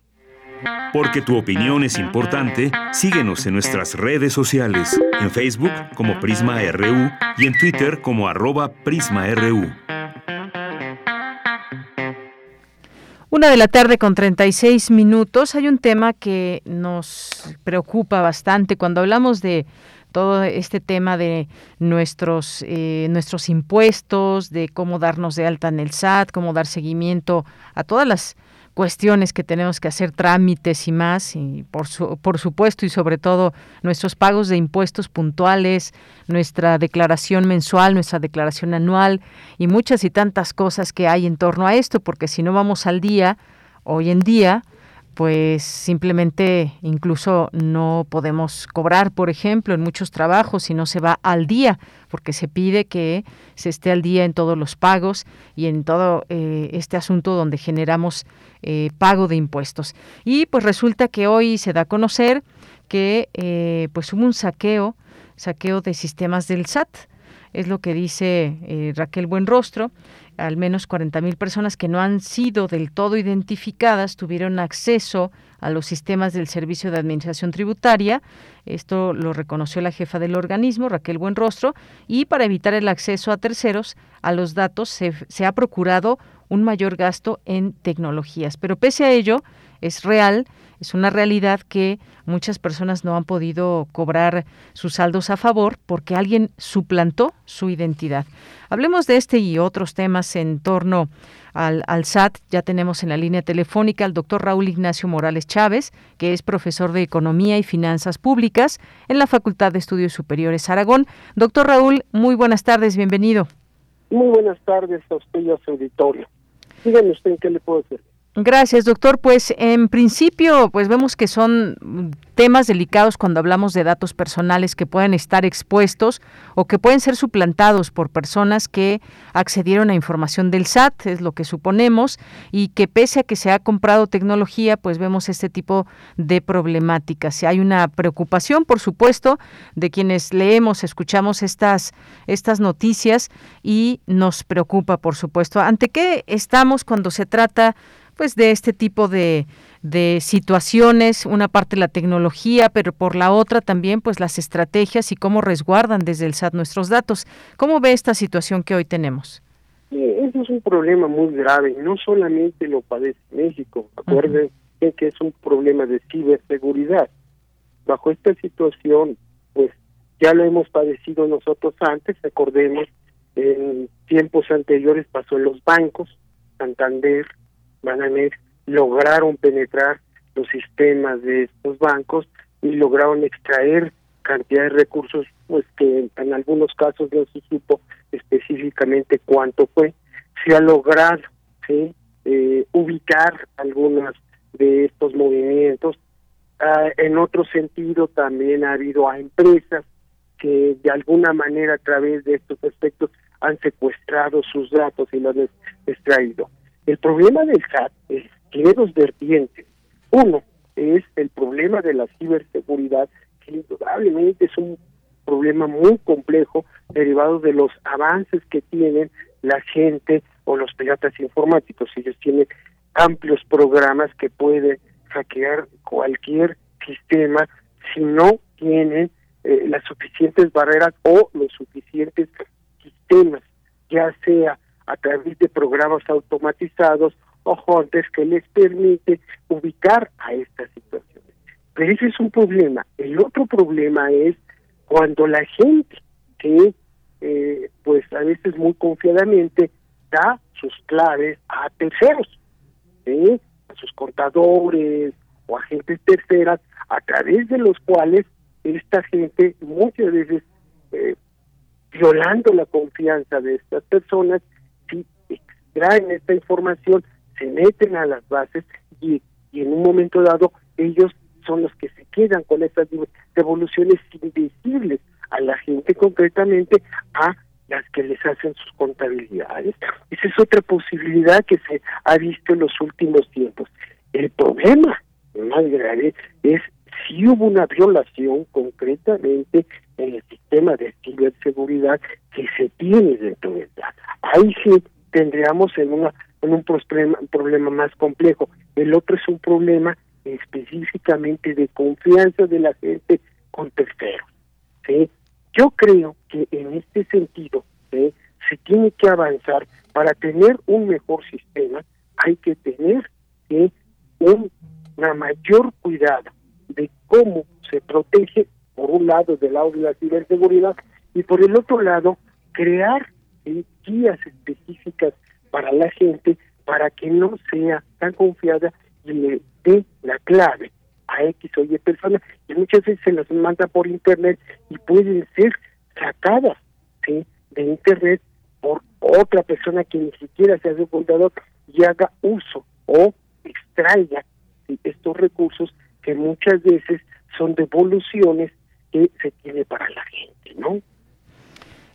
Porque tu opinión es importante, síguenos en nuestras redes sociales, en Facebook como Prisma RU y en Twitter como arroba PrismaRU. Una de la tarde con 36 minutos. Hay un tema que nos preocupa bastante cuando hablamos de todo este tema de nuestros, eh, nuestros impuestos, de cómo darnos de alta en el SAT, cómo dar seguimiento a todas las cuestiones que tenemos que hacer, trámites y más, y por, por supuesto y sobre todo nuestros pagos de impuestos puntuales, nuestra declaración mensual, nuestra declaración anual y muchas y tantas cosas que hay en torno a esto, porque si no vamos al día, hoy en día, pues simplemente incluso no podemos cobrar, por ejemplo, en muchos trabajos si no se va al día, porque se pide que se esté al día en todos los pagos y en todo eh, este asunto donde generamos eh, pago de impuestos. Y pues resulta que hoy se da a conocer que eh, pues hubo un saqueo, saqueo de sistemas del SAT. Es lo que dice eh, Raquel Buenrostro. Al menos 40.000 personas que no han sido del todo identificadas tuvieron acceso a los sistemas del Servicio de Administración Tributaria. Esto lo reconoció la jefa del organismo, Raquel Buenrostro, y para evitar el acceso a terceros a los datos se, se ha procurado un mayor gasto en tecnologías. Pero pese a ello, es real es una realidad que muchas personas no han podido cobrar sus saldos a favor porque alguien suplantó su identidad. Hablemos de este y otros temas en torno al, SAT. Ya tenemos en la línea telefónica al doctor Raúl Ignacio Morales Chávez, que es profesor de Economía y Finanzas Públicas en la Facultad de Estudios Superiores Aragón. Doctor Raúl, muy buenas tardes, bienvenido. Muy buenas tardes a usted y a su auditorio. Dígame usted en qué le puedo hacer. Gracias, doctor. Pues en principio, pues vemos que son temas delicados cuando hablamos de datos personales que pueden estar expuestos o que pueden ser suplantados por personas que accedieron a información del SAT, es lo que suponemos, y que pese a que se ha comprado tecnología, pues vemos este tipo de problemáticas. Hay una preocupación, por supuesto, de quienes leemos, escuchamos estas estas noticias y nos preocupa, por supuesto. ¿Ante qué estamos cuando se trata pues de este tipo de, de situaciones, una parte la tecnología, pero por la otra también pues las estrategias y cómo resguardan desde el SAT nuestros datos. ¿Cómo ve esta situación que hoy tenemos? eso es un problema muy grave, no solamente lo padece México, acuérdense que es un problema de ciberseguridad. Bajo esta situación, pues ya lo hemos padecido nosotros antes, recordemos, en tiempos anteriores pasó en los bancos, Santander, Banamex lograron penetrar los sistemas de estos bancos y lograron extraer cantidad de recursos pues que en algunos casos no se supo específicamente cuánto fue. Se ha logrado ¿sí? eh, ubicar algunos de estos movimientos. Ah, en otro sentido también ha habido a empresas que de alguna manera a través de estos aspectos han secuestrado sus datos y los han extraído el problema del SAT es, tiene dos vertientes. Uno es el problema de la ciberseguridad, que indudablemente es un problema muy complejo derivado de los avances que tienen la gente o los piratas informáticos. Ellos tienen amplios programas que pueden hackear cualquier sistema si no tienen eh, las suficientes barreras o los suficientes sistemas, ya sea a través de programas automatizados o HONTES que les permite ubicar a estas situaciones. Pero ese es un problema. El otro problema es cuando la gente que, eh, pues a veces muy confiadamente, da sus claves a terceros, a sus contadores o agentes terceras, a través de los cuales esta gente muchas veces eh, violando la confianza de estas personas extraen esta información, se meten a las bases y, en un momento dado ellos son los que se quedan con estas devoluciones invisibles a la gente concretamente a las que les hacen sus contabilidades. Esa es otra posibilidad que se ha visto en los últimos tiempos. El problema más grave es si hubo una violación concretamente en el sistema de ciberseguridad que se tiene dentro de esta. Ahí sí tendríamos en, una, en un problema, problema más complejo. El otro es un problema específicamente de confianza de la gente con terceros. ¿sí? Yo creo que en este sentido ¿sí? se tiene que avanzar para tener un mejor sistema, hay que tener ¿sí? un una mayor cuidado de cómo se protege, por un lado, del lado de la ciberseguridad, y por el otro lado, crear guías específicas para la gente para que no sea tan confiada y le dé la clave a X o Y personas, y muchas veces se las manda por internet y pueden ser sacadas de internet por otra persona que ni siquiera sea su contador y haga uso o extraiga estos recursos que muchas veces son devoluciones que se tiene para la gente, ¿no?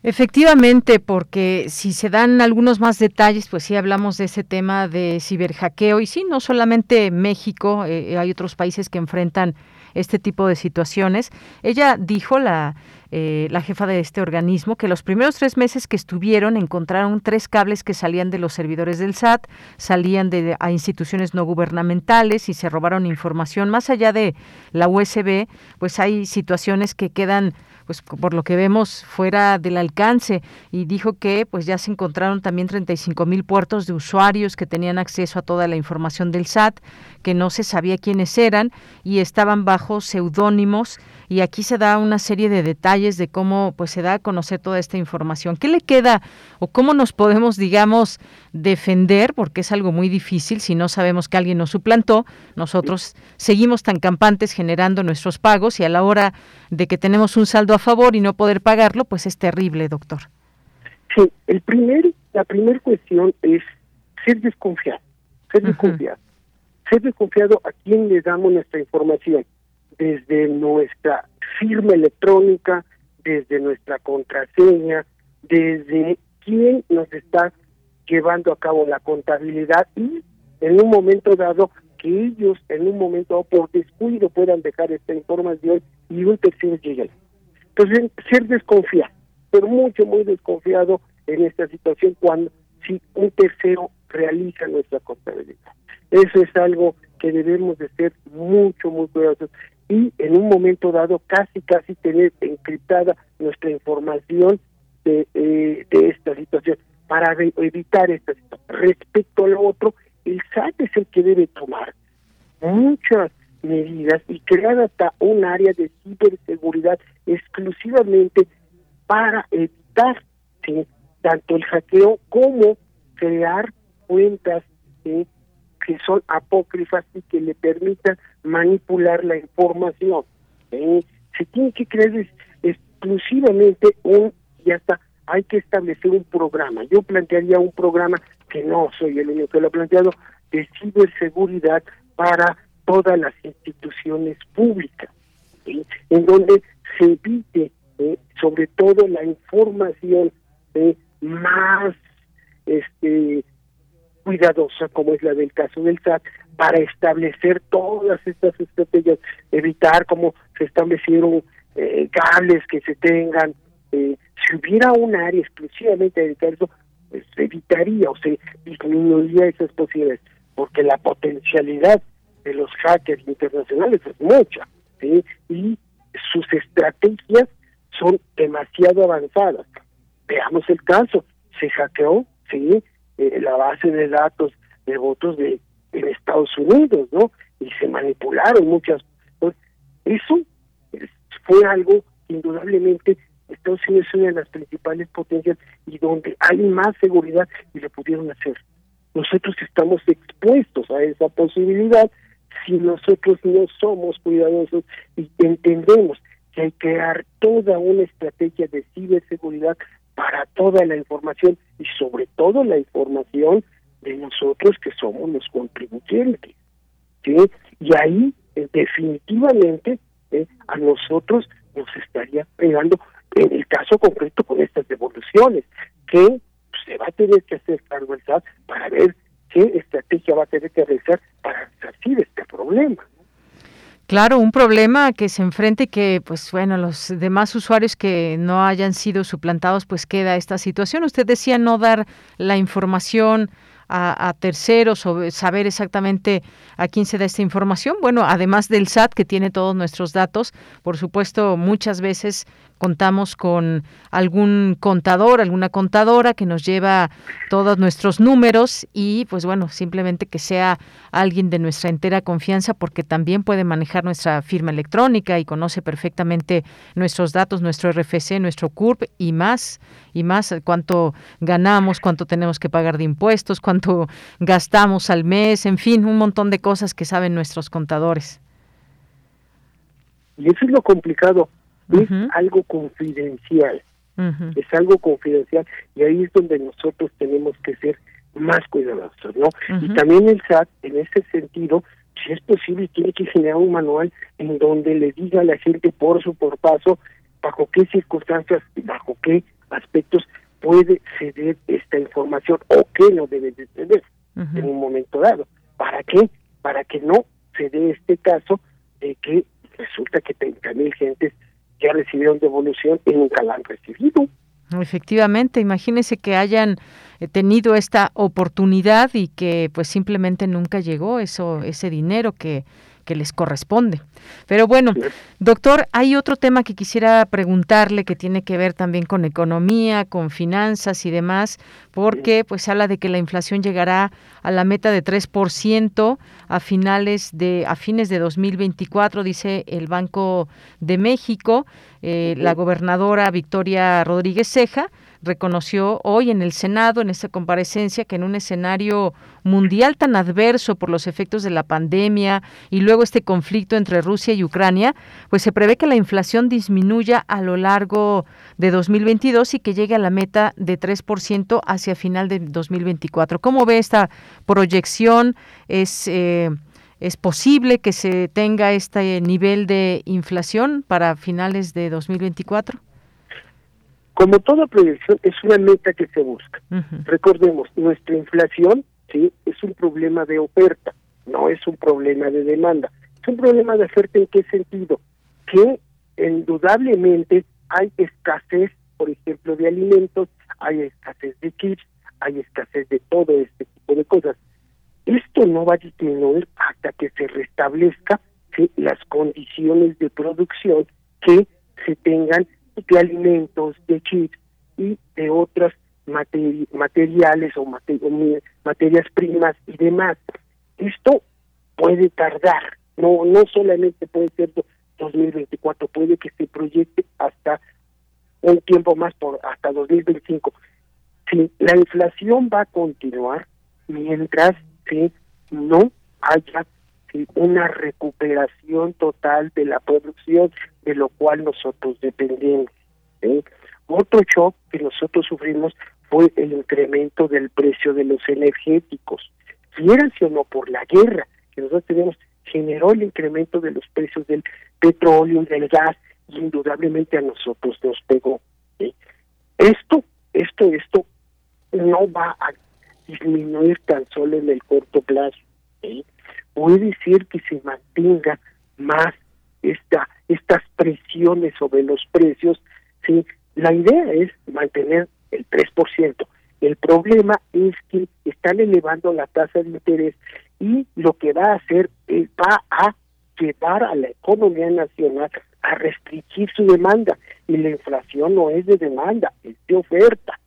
Efectivamente, porque si se dan algunos más detalles, pues sí hablamos de ese tema de ciberhackeo y sí, no solamente México, eh, hay otros países que enfrentan este tipo de situaciones. Ella dijo, la, eh, la jefa de este organismo, que los primeros tres meses que estuvieron encontraron tres cables que salían de los servidores del SAT, salían de a instituciones no gubernamentales y se robaron información. Más allá de la USB, pues hay situaciones que quedan pues por lo que vemos fuera del alcance y dijo que pues ya se encontraron también 35 mil puertos de usuarios que tenían acceso a toda la información del SAT, que no se sabía quiénes eran y estaban bajo seudónimos y aquí se da una serie de detalles de cómo pues se da a conocer toda esta información. ¿Qué le queda o cómo nos podemos, digamos, defender? Porque es algo muy difícil si no sabemos que alguien nos suplantó. Nosotros seguimos tan campantes generando nuestros pagos y a la hora de que tenemos un saldo a favor y no poder pagarlo, pues es terrible, doctor. Sí, el primer, la primera cuestión es ser desconfiado, ser desconfiado, ser desconfiado a quién le damos nuestra información desde nuestra firma electrónica, desde nuestra contraseña, desde quién nos está llevando a cabo la contabilidad y en un momento dado que ellos en un momento dado por descuido puedan dejar esta información y un tercero llegue. Entonces, ser desconfiado, pero mucho, muy desconfiado en esta situación cuando si un tercero realiza nuestra contabilidad. Eso es algo que debemos de ser mucho, muy cuidadosos y en un momento dado casi, casi tener encriptada nuestra información de, eh, de esta situación para evitar esta situación. Respecto a lo otro, el SAT es el que debe tomar muchas medidas y crear hasta un área de ciberseguridad exclusivamente para evitar tanto el hackeo como crear cuentas ¿sí? Que son apócrifas y que le permitan manipular la información. Se tiene que crear exclusivamente un, ya está, hay que establecer un programa. Yo plantearía un programa que no soy el único que lo ha planteado, de ciberseguridad para todas las instituciones públicas, en donde se evite ¿eh? sobre todo la información más este cuidadosa como es la del caso del SAT para establecer todas estas estrategias, evitar como se establecieron eh, cables que se tengan, eh, si hubiera un área exclusivamente dedicada a eso, pues evitaría o se disminuiría esas posibilidades, porque la potencialidad de los hackers internacionales es mucha, ¿sí? y sus estrategias son demasiado avanzadas. Veamos el caso, se hackeó, sí, eh, la base de datos de votos de en Estados Unidos, ¿no? Y se manipularon muchas. Eso fue algo indudablemente Estados Unidos es una de las principales potencias y donde hay más seguridad y lo pudieron hacer. Nosotros estamos expuestos a esa posibilidad si nosotros no somos cuidadosos y entendemos que hay que dar toda una estrategia de ciberseguridad para toda la información y sobre todo la información de nosotros que somos los contribuyentes. ¿sí? Y ahí eh, definitivamente eh, a nosotros nos estaría pegando en el caso concreto con estas devoluciones, que pues, se va a tener que hacer cargo el para ver qué estrategia va a tener que realizar para resarcir este problema. Claro, un problema que se enfrente que, pues bueno, los demás usuarios que no hayan sido suplantados, pues queda esta situación. Usted decía no dar la información a, terceros o saber exactamente a quién se da esta información. Bueno, además del SAT que tiene todos nuestros datos, por supuesto, muchas veces contamos con algún contador, alguna contadora que nos lleva todos nuestros números y pues bueno, simplemente que sea alguien de nuestra entera confianza porque también puede manejar nuestra firma electrónica y conoce perfectamente nuestros datos, nuestro RFC, nuestro CURP y más y más cuánto ganamos, cuánto tenemos que pagar de impuestos, cuánto gastamos al mes, en fin, un montón de cosas que saben nuestros contadores. Y eso es lo complicado es algo confidencial, es algo confidencial y ahí es donde nosotros tenemos que ser más cuidadosos, ¿no? Y también el SAT, en ese sentido, si es posible, tiene que generar un manual en donde le diga a la gente por su por paso bajo qué circunstancias, bajo qué aspectos puede ceder esta información o qué no debe de ceder en un momento dado. ¿Para qué? Para que no se dé este caso de que resulta que 30 mil gentes ya recibieron devolución y nunca la han recibido. Efectivamente, imagínese que hayan eh, tenido esta oportunidad y que pues simplemente nunca llegó eso ese dinero que que les corresponde. Pero bueno, doctor, hay otro tema que quisiera preguntarle que tiene que ver también con economía, con finanzas y demás, porque pues habla de que la inflación llegará a la meta de 3% a finales de a fines de 2024, dice el Banco de México, eh, la gobernadora Victoria Rodríguez Ceja reconoció hoy en el Senado, en esta comparecencia, que en un escenario mundial tan adverso por los efectos de la pandemia y luego este conflicto entre Rusia y Ucrania, pues se prevé que la inflación disminuya a lo largo de 2022 y que llegue a la meta de 3% hacia final de 2024. ¿Cómo ve esta proyección? ¿Es, eh, ¿Es posible que se tenga este nivel de inflación para finales de 2024? Como toda proyección, es una meta que se busca. Recordemos, nuestra inflación sí es un problema de oferta, no es un problema de demanda. Es un problema de oferta en qué sentido? Que indudablemente hay escasez, por ejemplo, de alimentos, hay escasez de kits, hay escasez de todo este tipo de cosas. Esto no va a disminuir hasta que se restablezca las condiciones de producción que se tengan de alimentos, de chips y de otras materiales o, materias primas y demás. Esto puede tardar, no no solamente puede ser 2024, puede que se proyecte hasta un tiempo más por hasta 2025. Si la inflación va a continuar mientras que no haya una recuperación total de la producción de lo cual nosotros dependemos. Otro shock que nosotros sufrimos fue el incremento del precio de los energéticos. Fíjense o no, por la guerra que nosotros tenemos, generó el incremento de los precios del petróleo, y del gas, y indudablemente a nosotros nos pegó. Esto, esto, esto no va a disminuir tan solo en el corto plazo. Puede ser que se mantenga más esta, estas presiones sobre los precios, ¿sí? La idea es mantener el 3%. El problema es que están elevando la tasa de interés y lo que va a hacer es va a llevar a la economía nacional a restringir su demanda y la inflación no es de demanda, es de oferta.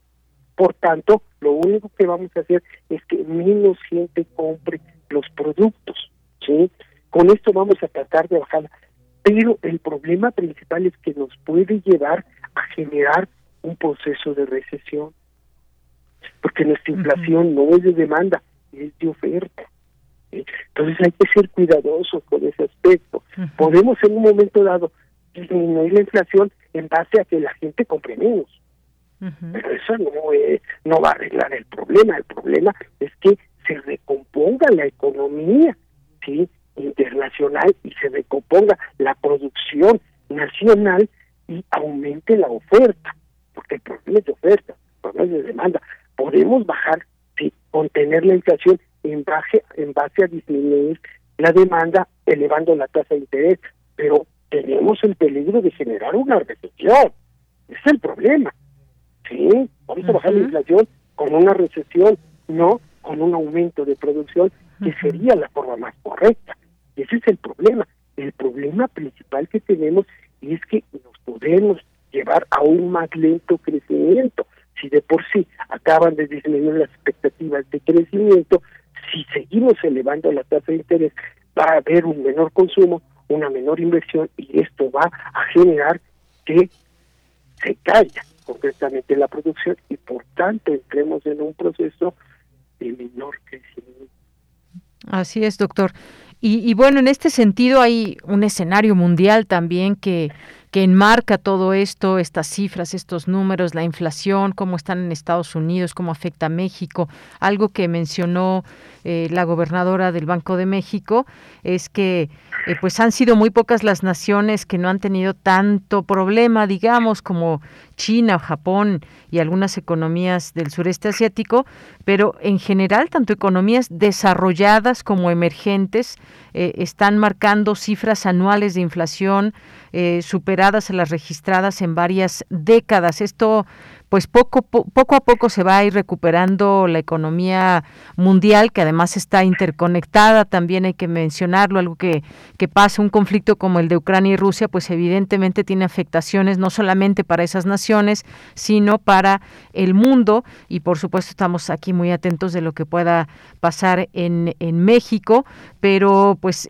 Por tanto, lo único que vamos a hacer es que menos gente compre los productos, ¿sí? Con esto vamos a tratar de bajar pero el problema principal es que nos puede llevar a generar un proceso de recesión, porque nuestra inflación no es de demanda, es de oferta. Entonces hay que ser cuidadosos con ese aspecto. Podemos en un momento dado disminuir la inflación en base a que la gente compre menos. Pero eso no, no va a arreglar el problema. El problema es que se recomponga la economía, ¿sí? internacional y se recomponga la producción nacional y aumente la oferta, porque el problema es de oferta, el problema es de demanda. Podemos bajar, sí, contener la inflación en base, en base a disminuir la demanda, elevando la tasa de interés, pero tenemos el peligro de generar una recesión. Ese es el problema. Sí, vamos a bajar la inflación con una recesión, no con un aumento de producción, que sería la forma más correcta. Ese es el problema. El problema principal que tenemos es que nos podemos llevar a un más lento crecimiento. Si de por sí acaban de disminuir las expectativas de crecimiento, si seguimos elevando la tasa de interés, va a haber un menor consumo, una menor inversión y esto va a generar que se caiga concretamente la producción y por tanto entremos en un proceso menor. Así es, doctor. Y, bueno, en este sentido hay un escenario mundial también que, que enmarca todo esto, estas cifras, estos números, la inflación, cómo están en Estados Unidos, cómo afecta a México. Algo que mencionó eh, la gobernadora del Banco de México es que eh, pues han sido muy pocas las naciones que no han tenido tanto problema, digamos, como China, Japón y algunas economías del sureste asiático, pero en general tanto economías desarrolladas como emergentes eh, están marcando cifras anuales de inflación eh, superadas a las registradas en varias décadas. Esto pues poco, poco a poco se va a ir recuperando la economía mundial, que además está interconectada, también hay que mencionarlo, algo que, que pasa, un conflicto como el de Ucrania y Rusia, pues evidentemente tiene afectaciones no solamente para esas naciones, sino para el mundo, y por supuesto estamos aquí muy atentos de lo que pueda pasar en, en México, pero pues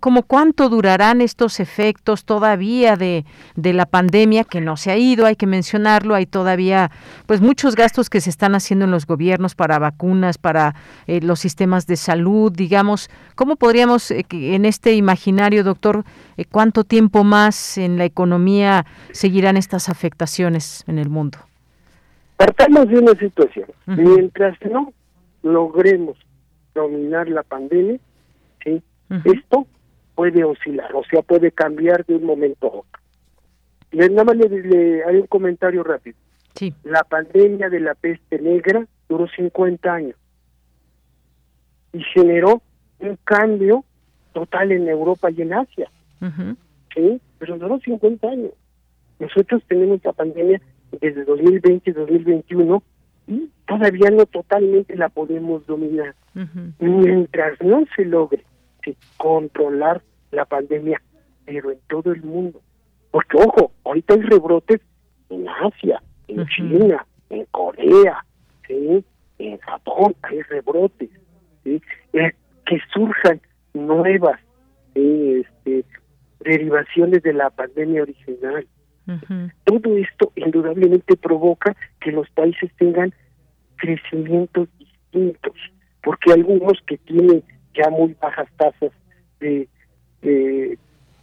como cuánto durarán estos efectos todavía de, de la pandemia que no se ha ido, hay que mencionarlo, hay todavía pues muchos gastos que se están haciendo en los gobiernos para vacunas, para eh, los sistemas de salud, digamos, ¿cómo podríamos eh, en este imaginario, doctor, eh, cuánto tiempo más en la economía seguirán estas afectaciones en el mundo? Partamos de una situación, mientras no logremos dominar la pandemia, ¿sí? Esto puede oscilar, o sea, puede cambiar de un momento a otro. Le, nada más le, hay un comentario rápido. Sí. La pandemia de la peste negra duró 50 años y generó un cambio total en Europa y en Asia. Sí, pero duró 50 años. Nosotros tenemos la pandemia desde 2020 y 2021 y todavía no totalmente la podemos dominar. Mientras no se logre controlar la pandemia, pero en todo el mundo. Porque, ojo, ahorita hay rebrotes en Asia, en China, en Corea, ¿sí? en Japón hay rebrotes, ¿sí? Eh, que surjan nuevas este, derivaciones de la pandemia original. Todo esto indudablemente provoca que los países tengan crecimientos distintos, porque algunos que tienen ya muy bajas tasas de,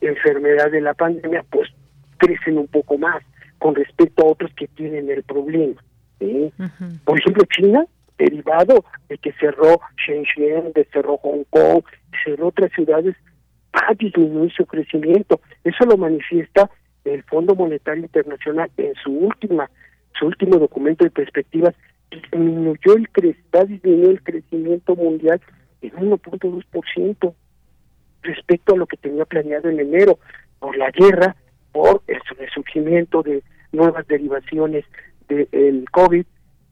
enfermedad de la pandemia, pues crecen un poco más con respecto a otros que tienen el problema. Por ejemplo, China, derivado de que cerró Shenzhen, de cerró Hong Kong, cerró otras ciudades, va a disminuir su crecimiento. Eso lo manifiesta el Fondo Monetario Internacional en su última su último documento de perspectivas disminuyó el cre va disminuyó el crecimiento mundial en 1.2% respecto a lo que tenía planeado en enero por la guerra, por el resurgimiento de nuevas derivaciones del COVID.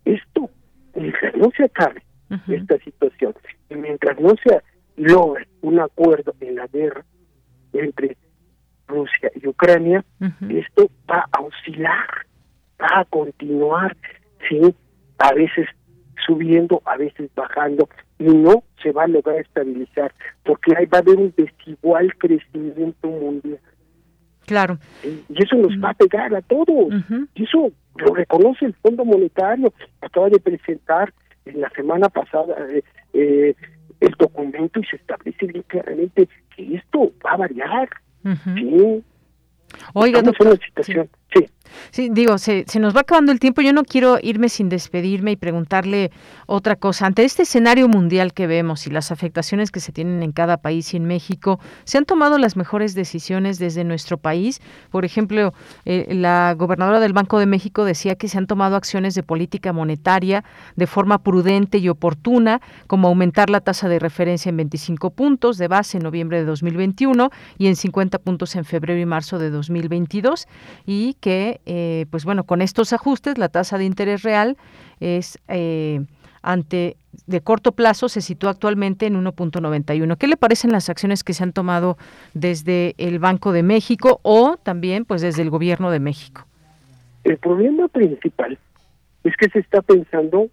Esto, mientras no se acabe esta situación y mientras no se logre un acuerdo en la guerra entre Rusia y Ucrania, esto va a oscilar, va a continuar, sí, a veces subiendo, a veces bajando, y no se va a lograr estabilizar, porque ahí va a haber un desigual crecimiento mundial. Claro. Y eso nos va a pegar a todos. Y eso lo reconoce el Fondo Monetario. Acaba de presentar en la semana pasada eh, eh, el documento y se establece bien claramente que esto va a variar. ¿sí? Oiga, doctor, situación. sí. Sí, digo, se, se, nos va acabando el tiempo. Yo no quiero irme sin despedirme y preguntarle otra cosa. Ante este escenario mundial que vemos y las afectaciones que se tienen en cada país y en México, ¿se han tomado las mejores decisiones desde nuestro país? Por ejemplo, eh, la gobernadora del Banco de México decía que se han tomado acciones de política monetaria de forma prudente y oportuna, como aumentar la tasa de referencia en 25 puntos de base en noviembre de 2021 y en 50 puntos en febrero y marzo de 2022, y que eh, pues bueno, con estos ajustes la tasa de interés real es eh, ante de corto plazo se sitúa actualmente en 1.91. ¿Qué le parecen las acciones que se han tomado desde el Banco de México o también pues desde el Gobierno de México? El problema principal es que se está pensando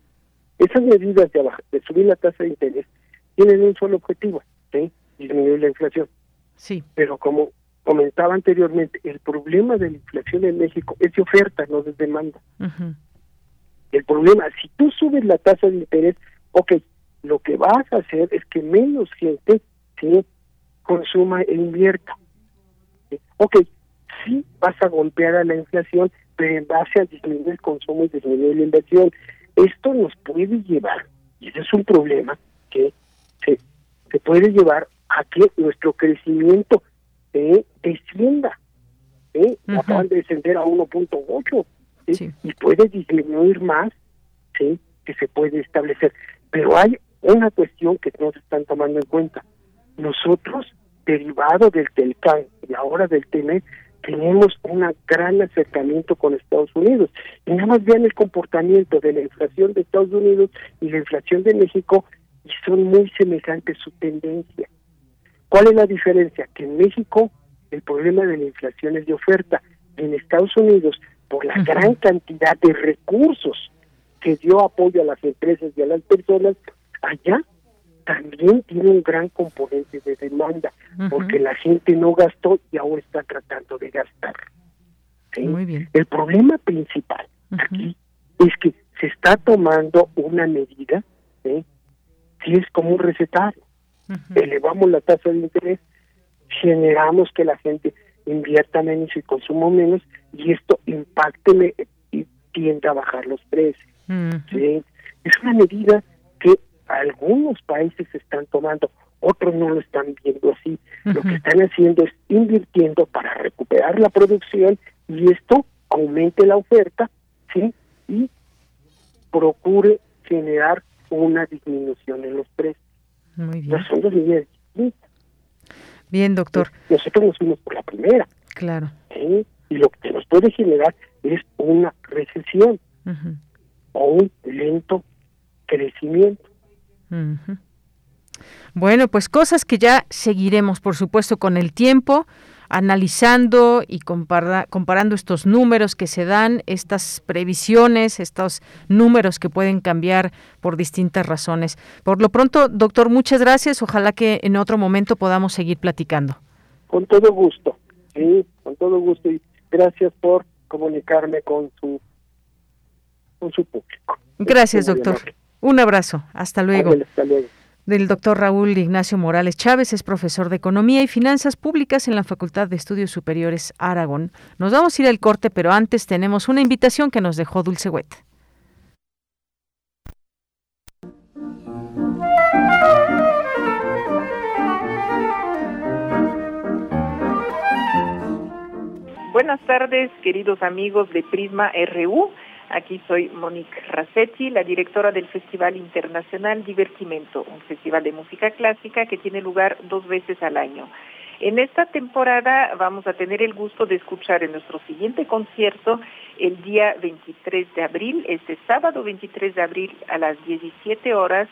esas medidas de, de subir la tasa de interés tienen un solo objetivo, ¿sí? disminuir la inflación. Sí. Pero como comentaba anteriormente, el problema de la inflación en México es de oferta, no de demanda. El problema, si tú subes la tasa de interés, ok, lo que vas a hacer es que menos gente ¿sí? consuma e invierta. Ok, sí vas a golpear a la inflación, pero en base a disminuir el consumo y disminuir la inversión. Esto nos puede llevar, y ese es un problema, que se, se puede llevar a que nuestro crecimiento eh, descienda. ¿eh? Acaban de descender a 1.8 y puede disminuir más ¿sí? que se puede establecer. Pero hay una cuestión que no se están tomando en cuenta. nosotros, derivado del TELCAN y ahora del TEME, tenemos un gran acercamiento con Estados Unidos. Y nada más vean el comportamiento de la inflación de Estados Unidos y la inflación de México y son muy semejantes su tendencia. ¿Cuál es la diferencia? Que en México el problema de la inflación es de oferta. En Estados Unidos, por la gran cantidad de recursos que dio apoyo a las empresas y a las personas, allá también tiene un gran componente de demanda, porque la gente no gastó y ahora está tratando de gastar. Muy bien. El problema principal aquí es que se está tomando una medida, ¿sí? si es como un recetario. Elevamos la tasa de interés, generamos que la gente invierta menos y consuma menos, y esto impacte y tiende a bajar los precios. ¿sí? Es una medida que algunos países están tomando, otros no lo están viendo así. Lo que están haciendo es invirtiendo para recuperar la producción y esto aumente la oferta, ¿sí? Y procure generar una disminución en los precios. Muy bien. Bien, doctor. Nosotros nos fuimos por la primera. Claro. ¿sí? Y lo que nos puede generar es una recesión o un lento crecimiento. Bueno, pues cosas que ya seguiremos, por supuesto, con el tiempo, analizando y comparando estos números que se dan, estas previsiones, estos números que pueden cambiar por distintas razones. Por lo pronto, doctor, muchas gracias. Ojalá que en otro momento podamos seguir platicando. Con todo gusto, sí, con todo gusto y gracias por comunicarme con su con su público. Gracias, doctor. Un abrazo. Hasta luego. Hasta luego. Del doctor Raúl Ignacio Morales Chávez, es profesor de Economía y Finanzas Públicas en la Facultad de Estudios Superiores Aragón. Nos vamos a ir al corte, pero antes tenemos una invitación que nos dejó Dulce Wet. Buenas tardes, queridos amigos de Prisma RU. Aquí soy Monique Rasetti, la directora del Festival Internacional Divertimento, un festival de música clásica que tiene lugar dos veces al año. En esta temporada vamos a tener el gusto de escuchar en nuestro siguiente concierto el día 23 de abril, este sábado 23 de abril a las 17 horas,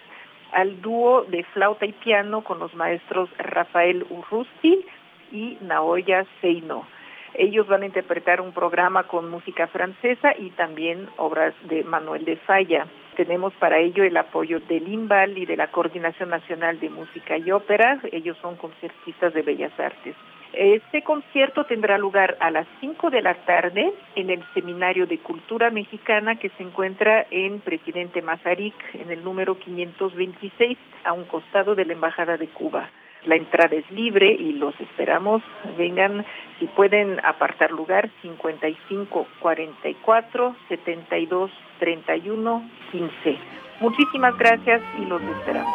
al dúo de flauta y piano con los maestros Rafael Urrusti y Naoya Seino. Ellos van a interpretar un programa con música francesa y también obras de Manuel de Falla. Tenemos para ello el apoyo del INVAL y de la Coordinación Nacional de Música y Ópera. Ellos son concertistas de Bellas Artes. Este concierto tendrá lugar a las 5 de la tarde en el Seminario de Cultura Mexicana que se encuentra en Presidente Mazarik, en el número 526, a un costado de la Embajada de Cuba. La entrada es libre y los esperamos. Vengan si pueden apartar lugar 55 44 72 31 15. Muchísimas gracias y los esperamos.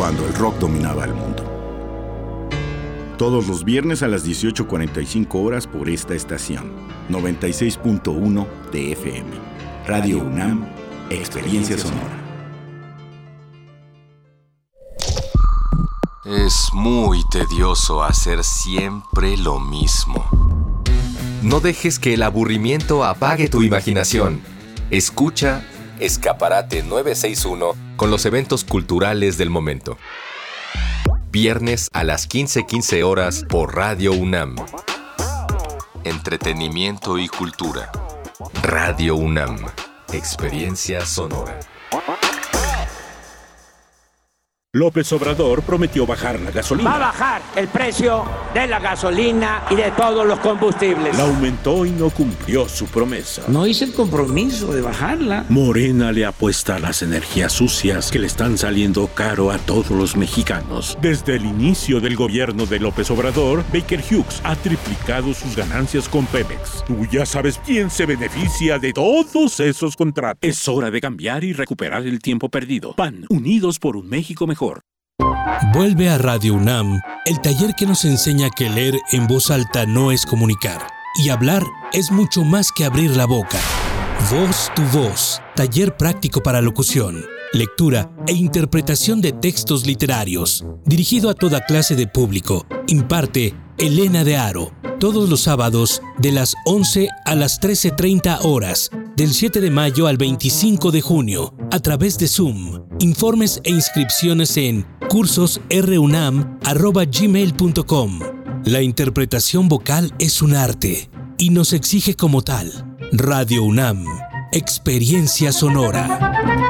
cuando el rock dominaba el mundo. Todos los viernes a las 18.45 horas por esta estación, 96.1 de FM. Radio UNAM, Experiencia Sonora. Es muy tedioso hacer siempre lo mismo. No dejes que el aburrimiento apague tu imaginación. Escucha Escaparate 961 con los eventos culturales del momento. Viernes a las 15:15 horas por Radio UNAM. Entretenimiento y cultura. Radio UNAM. Experiencia sonora. López Obrador prometió bajar la gasolina. Va a bajar el precio de la gasolina y de todos los combustibles. La aumentó y no cumplió su promesa. No hice el compromiso de bajarla. Morena le apuesta a las energías sucias que le están saliendo caro a todos los mexicanos. Desde el inicio del gobierno de López Obrador, Baker Hughes ha triplicado sus ganancias con Pemex. Tú ya sabes quién se beneficia de todos esos contratos. Es hora de cambiar y recuperar el tiempo perdido. PAN, unidos por un México mejor. Vuelve a Radio UNAM, el taller que nos enseña que leer en voz alta no es comunicar y hablar es mucho más que abrir la boca. Voz tu voz, taller práctico para locución, lectura e interpretación de textos literarios, dirigido a toda clase de público. Imparte Elena de Aro, todos los sábados de las 11 a las 13.30 horas, del 7 de mayo al 25 de junio, a través de Zoom. Informes e inscripciones en cursosrunam.gmail.com. La interpretación vocal es un arte y nos exige como tal. Radio UNAM, experiencia sonora.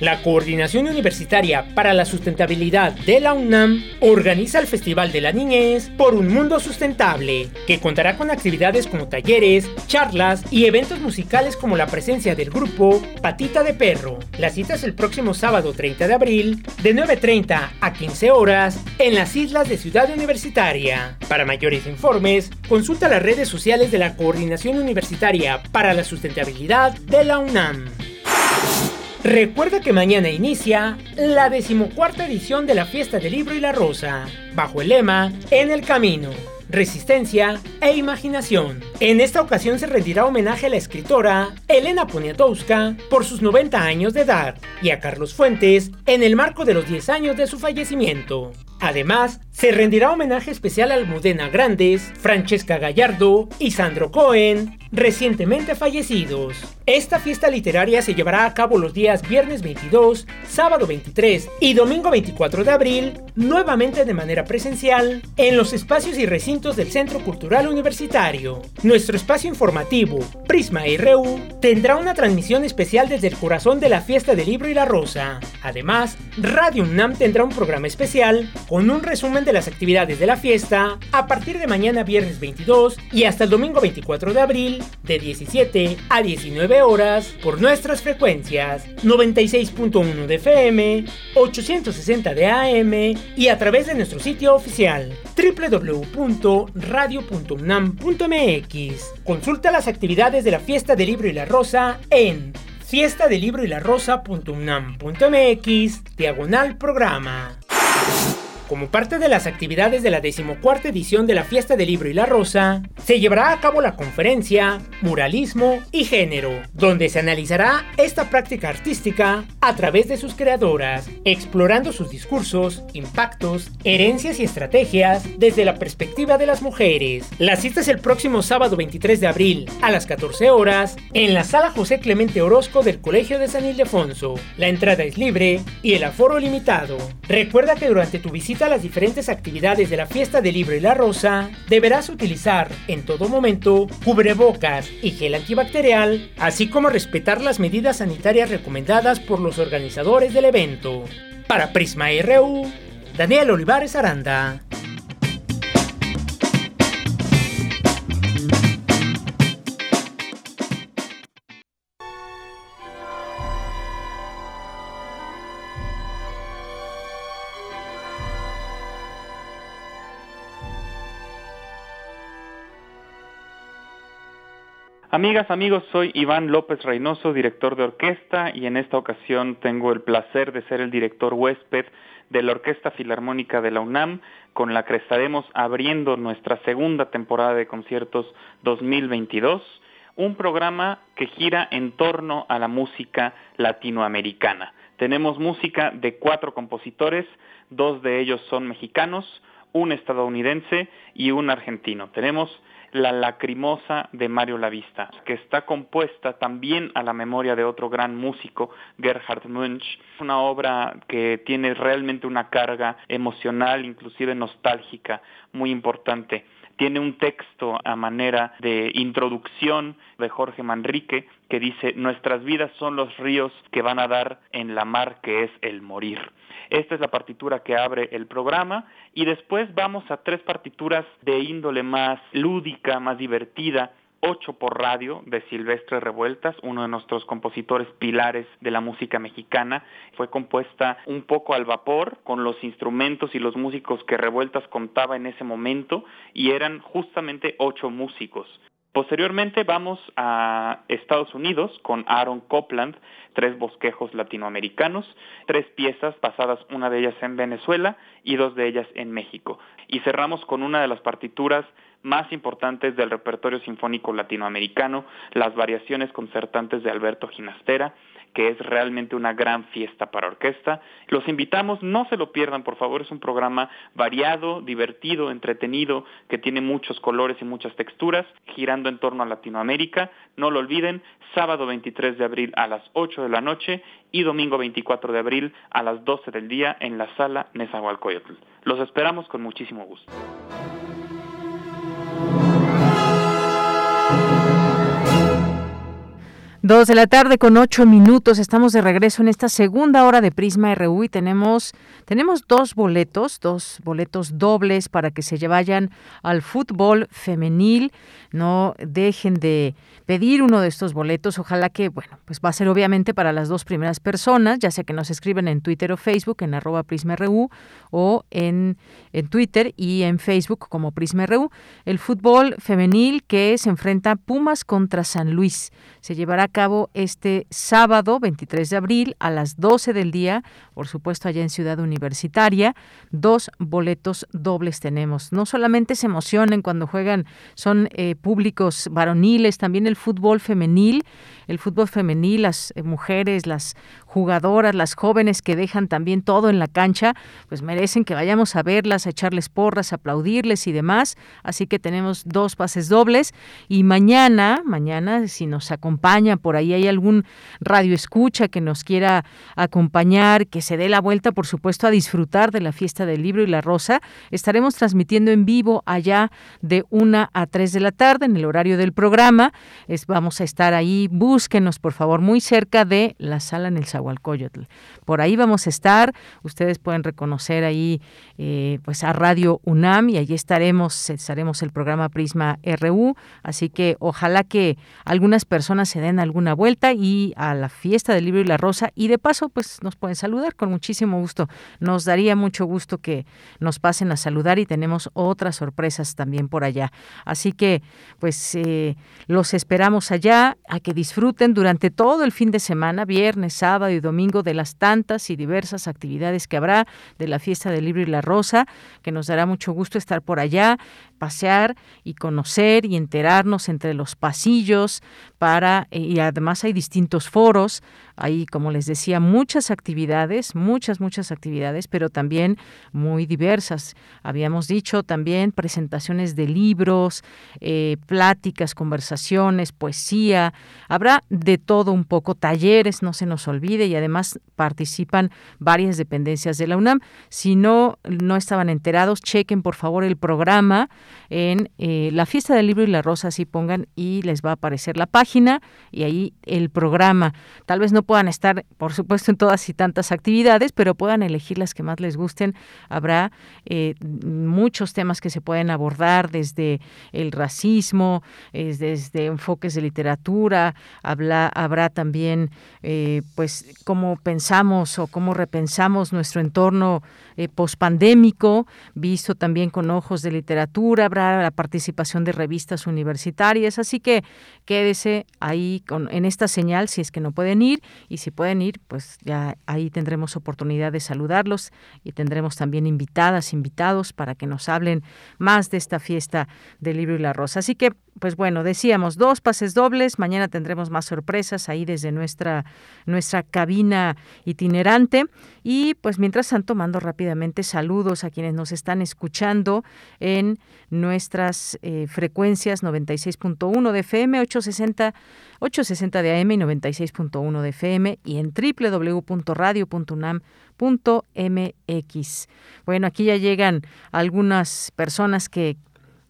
La Coordinación Universitaria para la Sustentabilidad de la UNAM organiza el Festival de la Niñez por un Mundo Sustentable, que contará con actividades como talleres, charlas y eventos musicales como la presencia del grupo Patita de Perro. La cita es el próximo sábado 30 de abril, de 9.30 a 15 horas, en las islas de Ciudad Universitaria. Para mayores informes, consulta las redes sociales de la Coordinación Universitaria para la Sustentabilidad de la UNAM. Recuerda que mañana inicia la decimocuarta edición de la Fiesta del Libro y la Rosa, bajo el lema En el Camino resistencia e imaginación. En esta ocasión se rendirá homenaje a la escritora Elena Poniatowska por sus 90 años de edad y a Carlos Fuentes en el marco de los 10 años de su fallecimiento. Además, se rendirá homenaje especial a Almudena Grandes, Francesca Gallardo y Sandro Cohen, recientemente fallecidos. Esta fiesta literaria se llevará a cabo los días viernes 22, sábado 23 y domingo 24 de abril, nuevamente de manera presencial, en los espacios y recintos del Centro Cultural Universitario. Nuestro espacio informativo, Prisma RU, tendrá una transmisión especial desde el corazón de la fiesta del libro y la rosa. Además, Radio UNAM tendrá un programa especial con un resumen de las actividades de la fiesta a partir de mañana viernes 22 y hasta el domingo 24 de abril de 17 a 19 horas por nuestras frecuencias 96.1 de FM, 860 de AM y a través de nuestro sitio oficial www.radio.unam.mx. Consulta las actividades de la Fiesta del Libro y la Rosa en fiesta del libro y la rosa.unam.mx diagonal programa. Como parte de las actividades de la decimocuarta edición de la Fiesta del Libro y la Rosa, se llevará a cabo la conferencia Muralismo y Género, donde se analizará esta práctica artística a través de sus creadoras, explorando sus discursos, impactos, herencias y estrategias desde la perspectiva de las mujeres. La cita es el próximo sábado 23 de abril a las 14 horas en la sala José Clemente Orozco del Colegio de San Ildefonso. La entrada es libre y el aforo limitado. Recuerda que durante tu visita a las diferentes actividades de la fiesta del libro y la rosa, deberás utilizar en todo momento cubrebocas y gel antibacterial, así como respetar las medidas sanitarias recomendadas por los organizadores del evento. Para Prisma RU, Daniel Olivares Aranda. Amigas, amigos, soy Iván López Reynoso, director de orquesta, y en esta ocasión tengo el placer de ser el director huésped de la Orquesta Filarmónica de la UNAM, con la que estaremos abriendo nuestra segunda temporada de conciertos 2022, un programa que gira en torno a la música latinoamericana. Tenemos música de cuatro compositores, dos de ellos son mexicanos, un estadounidense y un argentino. Tenemos La Lacrimosa de Mario Lavista, que está compuesta también a la memoria de otro gran músico, Gerhard Munch. Una obra que tiene realmente una carga emocional, inclusive nostálgica, muy importante tiene un texto a manera de introducción de Jorge Manrique que dice, nuestras vidas son los ríos que van a dar en la mar que es el morir. Esta es la partitura que abre el programa y después vamos a tres partituras de índole más lúdica, más divertida, ocho por radio de Silvestre Revueltas, uno de nuestros compositores pilares de la música mexicana. Fue compuesta un poco al vapor con los instrumentos y los músicos que Revueltas contaba en ese momento y eran justamente ocho músicos. Posteriormente vamos a Estados Unidos con Aaron Copland, tres bosquejos latinoamericanos, tres piezas basadas una de ellas en Venezuela y dos de ellas en México. Y cerramos con una de las partituras más importantes del repertorio sinfónico latinoamericano, las variaciones concertantes de Alberto Ginastera, que es realmente una gran fiesta para orquesta. Los invitamos, no se lo pierdan, por favor, es un programa variado, divertido, entretenido, que tiene muchos colores y muchas texturas, girando en torno a Latinoamérica. No lo olviden, sábado 23 de abril a las 8 de la noche y domingo 24 de abril a las 12 del día en la sala Nezahualcóyotl. Los esperamos con muchísimo gusto. Dos de la tarde con ocho minutos. Estamos de regreso en esta segunda hora de Prisma RU y tenemos, tenemos dos boletos, dos boletos dobles para que se vayan al fútbol femenil. No dejen de pedir uno de estos boletos. Ojalá que, bueno, pues va a ser obviamente para las dos primeras personas, ya sea que nos escriben en Twitter o Facebook, en arroba PrismaRU, o en, en Twitter y en Facebook como PrismaRU. El fútbol femenil que se enfrenta Pumas contra San Luis. Se llevará cabo este sábado 23 de abril a las 12 del día, por supuesto allá en Ciudad Universitaria. Dos boletos dobles tenemos. No solamente se emocionen cuando juegan, son eh, públicos varoniles, también el fútbol femenil, el fútbol femenil, las eh, mujeres, las jugadoras, las jóvenes que dejan también todo en la cancha, pues merecen que vayamos a verlas, a echarles porras, a aplaudirles y demás. Así que tenemos dos pases dobles y mañana, mañana si nos acompaña por ahí hay algún radio escucha que nos quiera acompañar, que se dé la vuelta, por supuesto, a disfrutar de la fiesta del libro y la rosa, estaremos transmitiendo en vivo allá de una a tres de la tarde en el horario del programa. Vamos a estar ahí, búsquenos por favor muy cerca de la sala en el Zaguán Nezahualcóyotl. Por ahí vamos a estar, ustedes pueden reconocer ahí eh, pues a Radio UNAM y allí estaremos, estaremos el programa Prisma RU, así que ojalá que algunas personas se den alguna vuelta y a la fiesta del libro y la rosa y de paso pues nos pueden saludar con muchísimo gusto. Nos daría mucho gusto que nos pasen a saludar y tenemos otras sorpresas también por allá. Así que pues eh, los esperamos allá a que disfruten durante todo el fin de semana, viernes, sábado y domingo de las tantas y diversas actividades que habrá de la fiesta del libro y la rosa, que nos dará mucho gusto estar por allá, pasear y conocer y enterarnos entre los pasillos para eh, y además hay distintos foros hay, como les decía, muchas actividades, muchas, muchas actividades, pero también muy diversas. Habíamos dicho también presentaciones de libros, eh, pláticas, conversaciones, poesía. Habrá de todo un poco, talleres, no se nos olvide, y además participan varias dependencias de la UNAM. Si no, no estaban enterados, chequen por favor el programa en eh, la fiesta del libro y la rosa, así pongan y les va a aparecer la página y ahí el programa. Tal vez no puedan estar, por supuesto, en todas y tantas actividades, pero puedan elegir las que más les gusten. Habrá eh, muchos temas que se pueden abordar desde el racismo, desde enfoques de literatura, habla, habrá también, eh, pues, cómo pensamos o cómo repensamos nuestro entorno eh, pospandémico, visto también con ojos de literatura, habrá la participación de revistas universitarias, así que quédese ahí con, en esta señal si es que no pueden ir y si pueden ir, pues ya ahí tendremos oportunidad de saludarlos y tendremos también invitadas, invitados para que nos hablen más de esta fiesta del libro y la rosa. Así que pues bueno, decíamos dos pases dobles, mañana tendremos más sorpresas ahí desde nuestra, nuestra cabina itinerante y pues mientras tanto mando rápidamente saludos a quienes nos están escuchando en nuestras eh, frecuencias 96.1 de FM, 860, 860 de AM y 96.1 de FM y en www.radio.unam.mx. Bueno, aquí ya llegan algunas personas que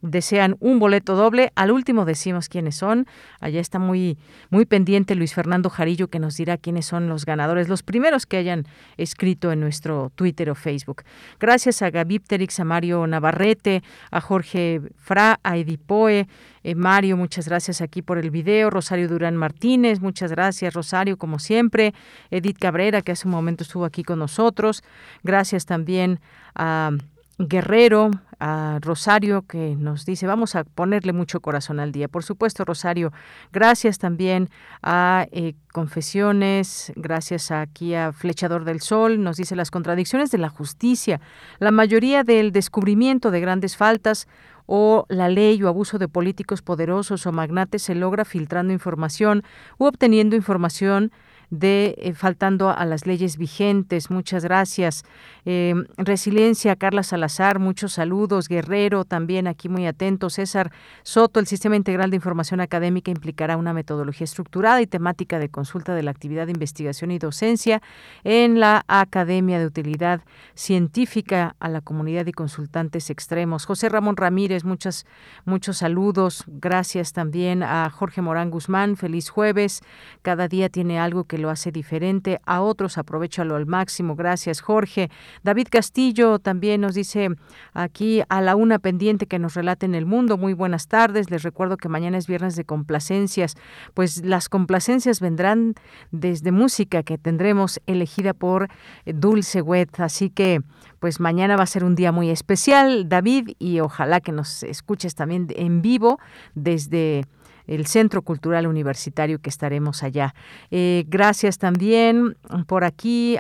desean un boleto doble. Al último decimos quiénes son. Allá está muy, muy pendiente Luis Fernando Jarillo que nos dirá quiénes son los ganadores, los primeros que hayan escrito en nuestro Twitter o Facebook. Gracias a Gaby Pterix, a Mario Navarrete, a Jorge Fra, a Edipoe. Eh, Mario, muchas gracias aquí por el video. Rosario Durán Martínez, muchas gracias, Rosario, como siempre. Edith Cabrera, que hace un momento estuvo aquí con nosotros. Gracias también a Guerrero, a Rosario que nos dice, vamos a ponerle mucho corazón al día. Por supuesto, Rosario, gracias también a eh, Confesiones, gracias aquí a Flechador del Sol, nos dice las contradicciones de la justicia, la mayoría del descubrimiento de grandes faltas o la ley o abuso de políticos poderosos o magnates se logra filtrando información u obteniendo información de eh, faltando a las leyes vigentes. Muchas gracias. Eh, resiliencia, Carla Salazar, muchos saludos. Guerrero, también aquí muy atento. César Soto, el Sistema Integral de Información Académica implicará una metodología estructurada y temática de consulta de la actividad de investigación y docencia en la Academia de Utilidad Científica a la comunidad y consultantes extremos. José Ramón Ramírez, muchas, muchos saludos. Gracias también a Jorge Morán Guzmán. Feliz jueves. Cada día tiene algo que lo hace diferente, a otros aprovechalo al máximo. Gracias, Jorge. David Castillo también nos dice aquí a la una pendiente que nos relate en el mundo. Muy buenas tardes. Les recuerdo que mañana es viernes de complacencias. Pues las complacencias vendrán desde música que tendremos elegida por Dulce Wet. Así que pues mañana va a ser un día muy especial, David, y ojalá que nos escuches también en vivo desde el Centro Cultural Universitario que estaremos allá. Eh, gracias también por aquí.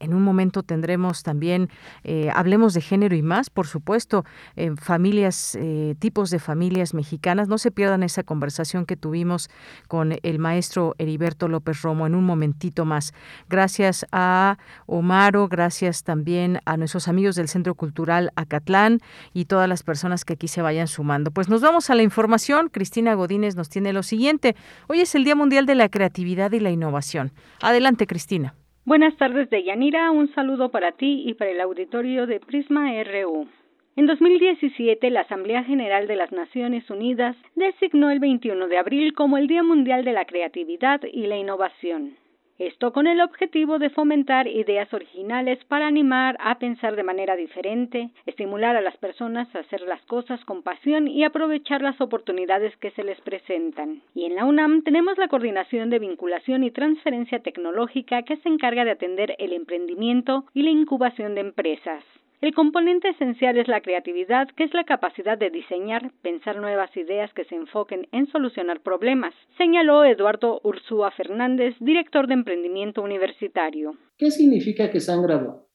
En un momento tendremos también, eh, hablemos de género y más, por supuesto, en familias, eh, tipos de familias mexicanas. No se pierdan esa conversación que tuvimos con el maestro Heriberto López Romo en un momentito más. Gracias a Omaro, gracias también a nuestros amigos del Centro Cultural Acatlán y todas las personas que aquí se vayan sumando. Pues nos vamos a la información. Cristina Godínez nos tiene lo siguiente. Hoy es el Día Mundial de la Creatividad y la Innovación. Adelante, Cristina. Buenas tardes, Deyanira. Un saludo para ti y para el auditorio de Prisma RU. En 2017, la Asamblea General de las Naciones Unidas designó el 21 de abril como el Día Mundial de la Creatividad y la Innovación. Esto con el objetivo de fomentar ideas originales para animar a pensar de manera diferente, estimular a las personas a hacer las cosas con pasión y aprovechar las oportunidades que se les presentan. Y en la UNAM tenemos la coordinación de vinculación y transferencia tecnológica que se encarga de atender el emprendimiento y la incubación de empresas. El componente esencial es la creatividad, que es la capacidad de diseñar, pensar nuevas ideas que se enfoquen en solucionar problemas, señaló Eduardo Ursúa Fernández, director de emprendimiento universitario. ¿Qué significa que se han graduado?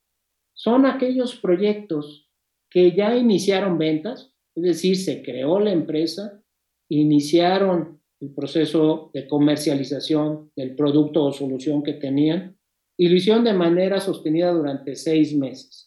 Son aquellos proyectos que ya iniciaron ventas, es decir, se creó la empresa, iniciaron el proceso de comercialización del producto o solución que tenían y lo hicieron de manera sostenida durante seis meses.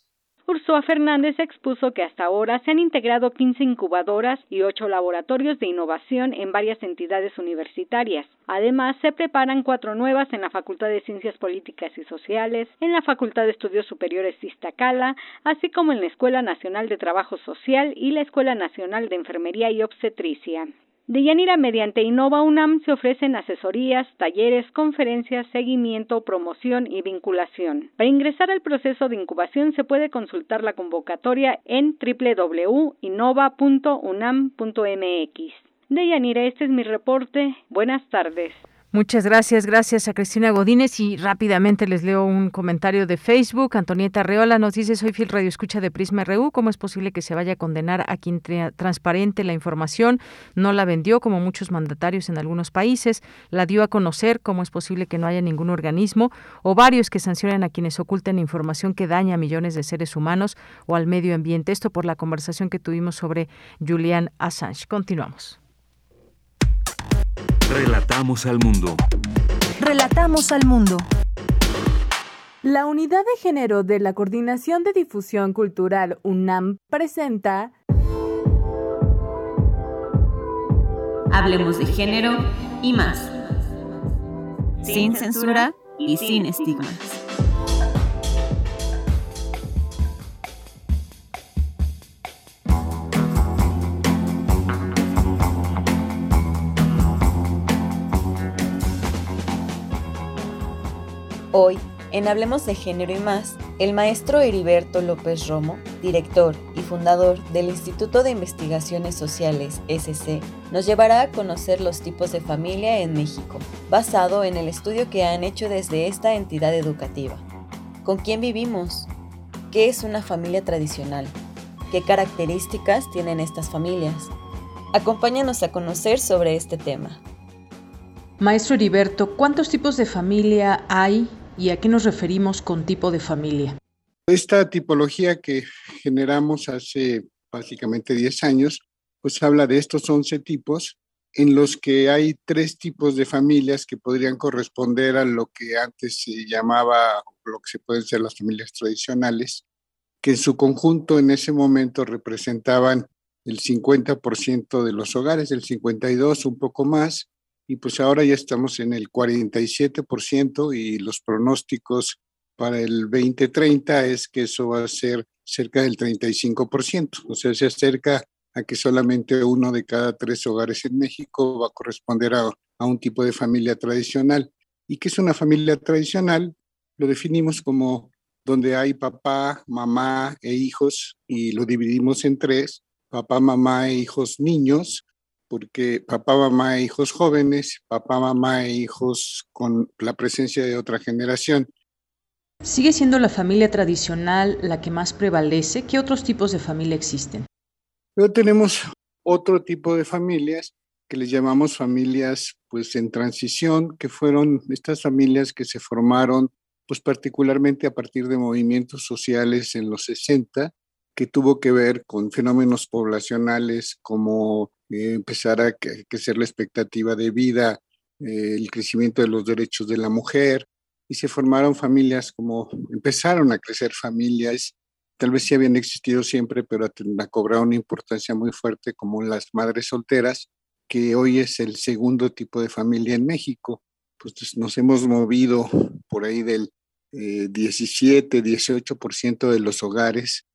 Ursúa Fernández expuso que hasta ahora se han integrado 15 incubadoras y 8 laboratorios de innovación en varias entidades universitarias. Además, se preparan cuatro nuevas en la Facultad de Ciencias Políticas y Sociales, en la Facultad de Estudios Superiores Iztacala, así como en la Escuela Nacional de Trabajo Social y la Escuela Nacional de Enfermería y Obstetricia. De Yanira, mediante Innova UNAM se ofrecen asesorías, talleres, conferencias, seguimiento, promoción y vinculación. Para ingresar al proceso de incubación se puede consultar la convocatoria en www.innova.unam.mx. De Yanira, este es mi reporte. Buenas tardes. Muchas gracias, gracias a Cristina Godínez y rápidamente les leo un comentario de Facebook. Antonieta Reola nos dice, soy radio escucha de Prisma RU, ¿cómo es posible que se vaya a condenar a quien transparente la información? No la vendió como muchos mandatarios en algunos países, la dio a conocer, ¿cómo es posible que no haya ningún organismo o varios que sancionen a quienes oculten información que daña a millones de seres humanos o al medio ambiente? Esto por la conversación que tuvimos sobre Julian Assange. Continuamos. Relatamos al mundo. Relatamos al mundo. La Unidad de Género de la Coordinación de Difusión Cultural UNAM presenta Hablemos de género y más. Sin censura y sin estigmas. Hoy, en Hablemos de Género y más, el maestro Heriberto López Romo, director y fundador del Instituto de Investigaciones Sociales, SC, nos llevará a conocer los tipos de familia en México, basado en el estudio que han hecho desde esta entidad educativa. ¿Con quién vivimos? ¿Qué es una familia tradicional? ¿Qué características tienen estas familias? Acompáñanos a conocer sobre este tema. Maestro Heriberto, ¿cuántos tipos de familia hay y a qué nos referimos con tipo de familia? Esta tipología que generamos hace básicamente 10 años, pues habla de estos 11 tipos en los que hay tres tipos de familias que podrían corresponder a lo que antes se llamaba, lo que se pueden ser las familias tradicionales, que en su conjunto en ese momento representaban el 50% de los hogares, el 52 un poco más, y pues ahora ya estamos en el 47% y los pronósticos para el 2030 es que eso va a ser cerca del 35%, o sea, se acerca a que solamente uno de cada tres hogares en México va a corresponder a, a un tipo de familia tradicional. ¿Y qué es una familia tradicional? Lo definimos como donde hay papá, mamá e hijos y lo dividimos en tres, papá, mamá e hijos niños, porque papá, mamá e hijos jóvenes, papá, mamá e hijos con la presencia de otra generación. ¿Sigue siendo la familia tradicional la que más prevalece? ¿Qué otros tipos de familia existen? Luego tenemos otro tipo de familias que les llamamos familias pues en transición, que fueron estas familias que se formaron pues particularmente a partir de movimientos sociales en los 60, que tuvo que ver con fenómenos poblacionales como eh, empezar a crecer la expectativa de vida, eh, el crecimiento de los derechos de la mujer, y se formaron familias como empezaron a crecer familias, tal vez sí habían existido siempre, pero ha cobrado una importancia muy fuerte como las madres solteras, que hoy es el segundo tipo de familia en México. Pues nos hemos movido por ahí del 17, eh, 18% de los hogares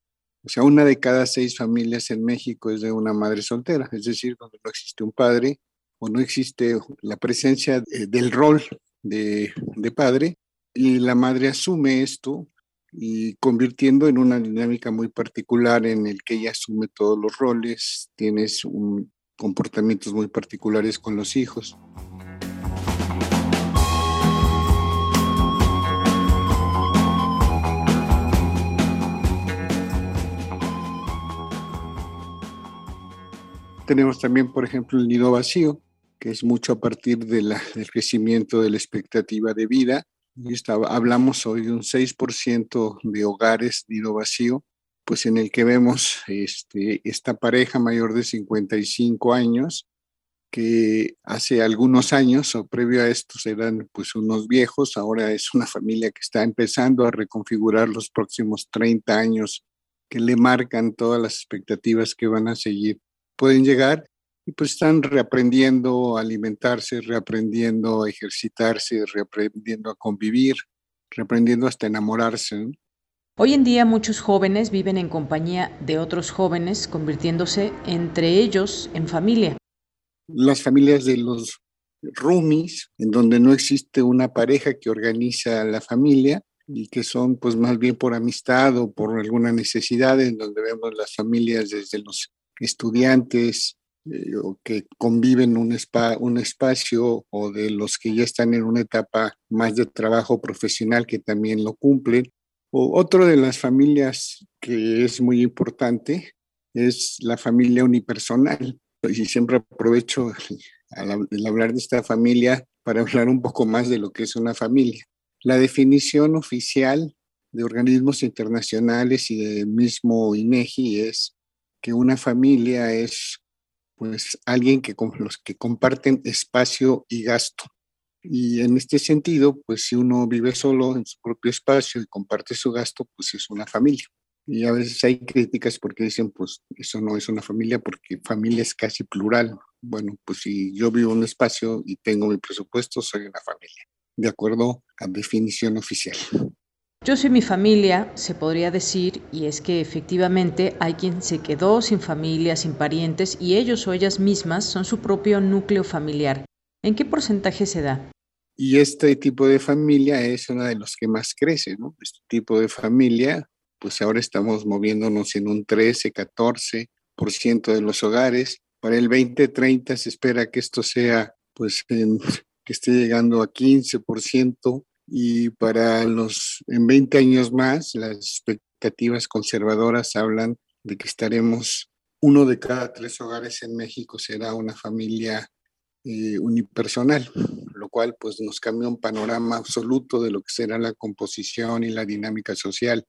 o sea, una de cada seis familias en México es de una madre soltera, es decir, donde no existe un padre o no existe la presencia del rol de, de padre y la madre asume esto y convirtiendo en una dinámica muy particular en el que ella asume todos los roles, tienes comportamientos muy particulares con los hijos. Tenemos también, por ejemplo, el nido vacío, que es mucho a partir de la, del crecimiento de la expectativa de vida. Y estaba, hablamos hoy de un 6% de hogares nido vacío, pues en el que vemos este, esta pareja mayor de 55 años, que hace algunos años o previo a esto eran pues unos viejos, ahora es una familia que está empezando a reconfigurar los próximos 30 años que le marcan todas las expectativas que van a seguir pueden llegar y pues están reaprendiendo a alimentarse, reaprendiendo a ejercitarse, reaprendiendo a convivir, reaprendiendo hasta enamorarse. Hoy en día muchos jóvenes viven en compañía de otros jóvenes, convirtiéndose entre ellos en familia. Las familias de los roomies, en donde no existe una pareja que organiza la familia y que son pues más bien por amistad o por alguna necesidad, en donde vemos las familias desde los estudiantes eh, que conviven un, un espacio o de los que ya están en una etapa más de trabajo profesional que también lo cumplen. O otro de las familias que es muy importante es la familia unipersonal. Y siempre aprovecho al, hablar de esta familia para hablar un poco más de lo que es una familia. La definición oficial de organismos internacionales y del mismo INEGI es que una familia es pues alguien que con los que comparten espacio y gasto. Y en este sentido, pues si uno vive solo en su propio espacio y comparte su gasto, pues es una familia. Y a veces hay críticas porque dicen, pues eso no es una familia porque familia es casi plural. Bueno, pues si yo vivo en un espacio y tengo mi presupuesto, soy una familia, de acuerdo a definición oficial. Yo soy mi familia, se podría decir, y es que efectivamente hay quien se quedó sin familia, sin parientes, y ellos o ellas mismas son su propio núcleo familiar. ¿En qué porcentaje se da? Y este tipo de familia es uno de los que más crece, ¿no? Este tipo de familia, pues ahora estamos moviéndonos en un 13, 14% de los hogares. Para el 2030 se espera que esto sea, pues, que esté llegando a 15% y para los en 20 años más las expectativas conservadoras hablan de que estaremos uno de cada tres hogares en México será una familia eh, unipersonal, lo cual pues nos cambia un panorama absoluto de lo que será la composición y la dinámica social,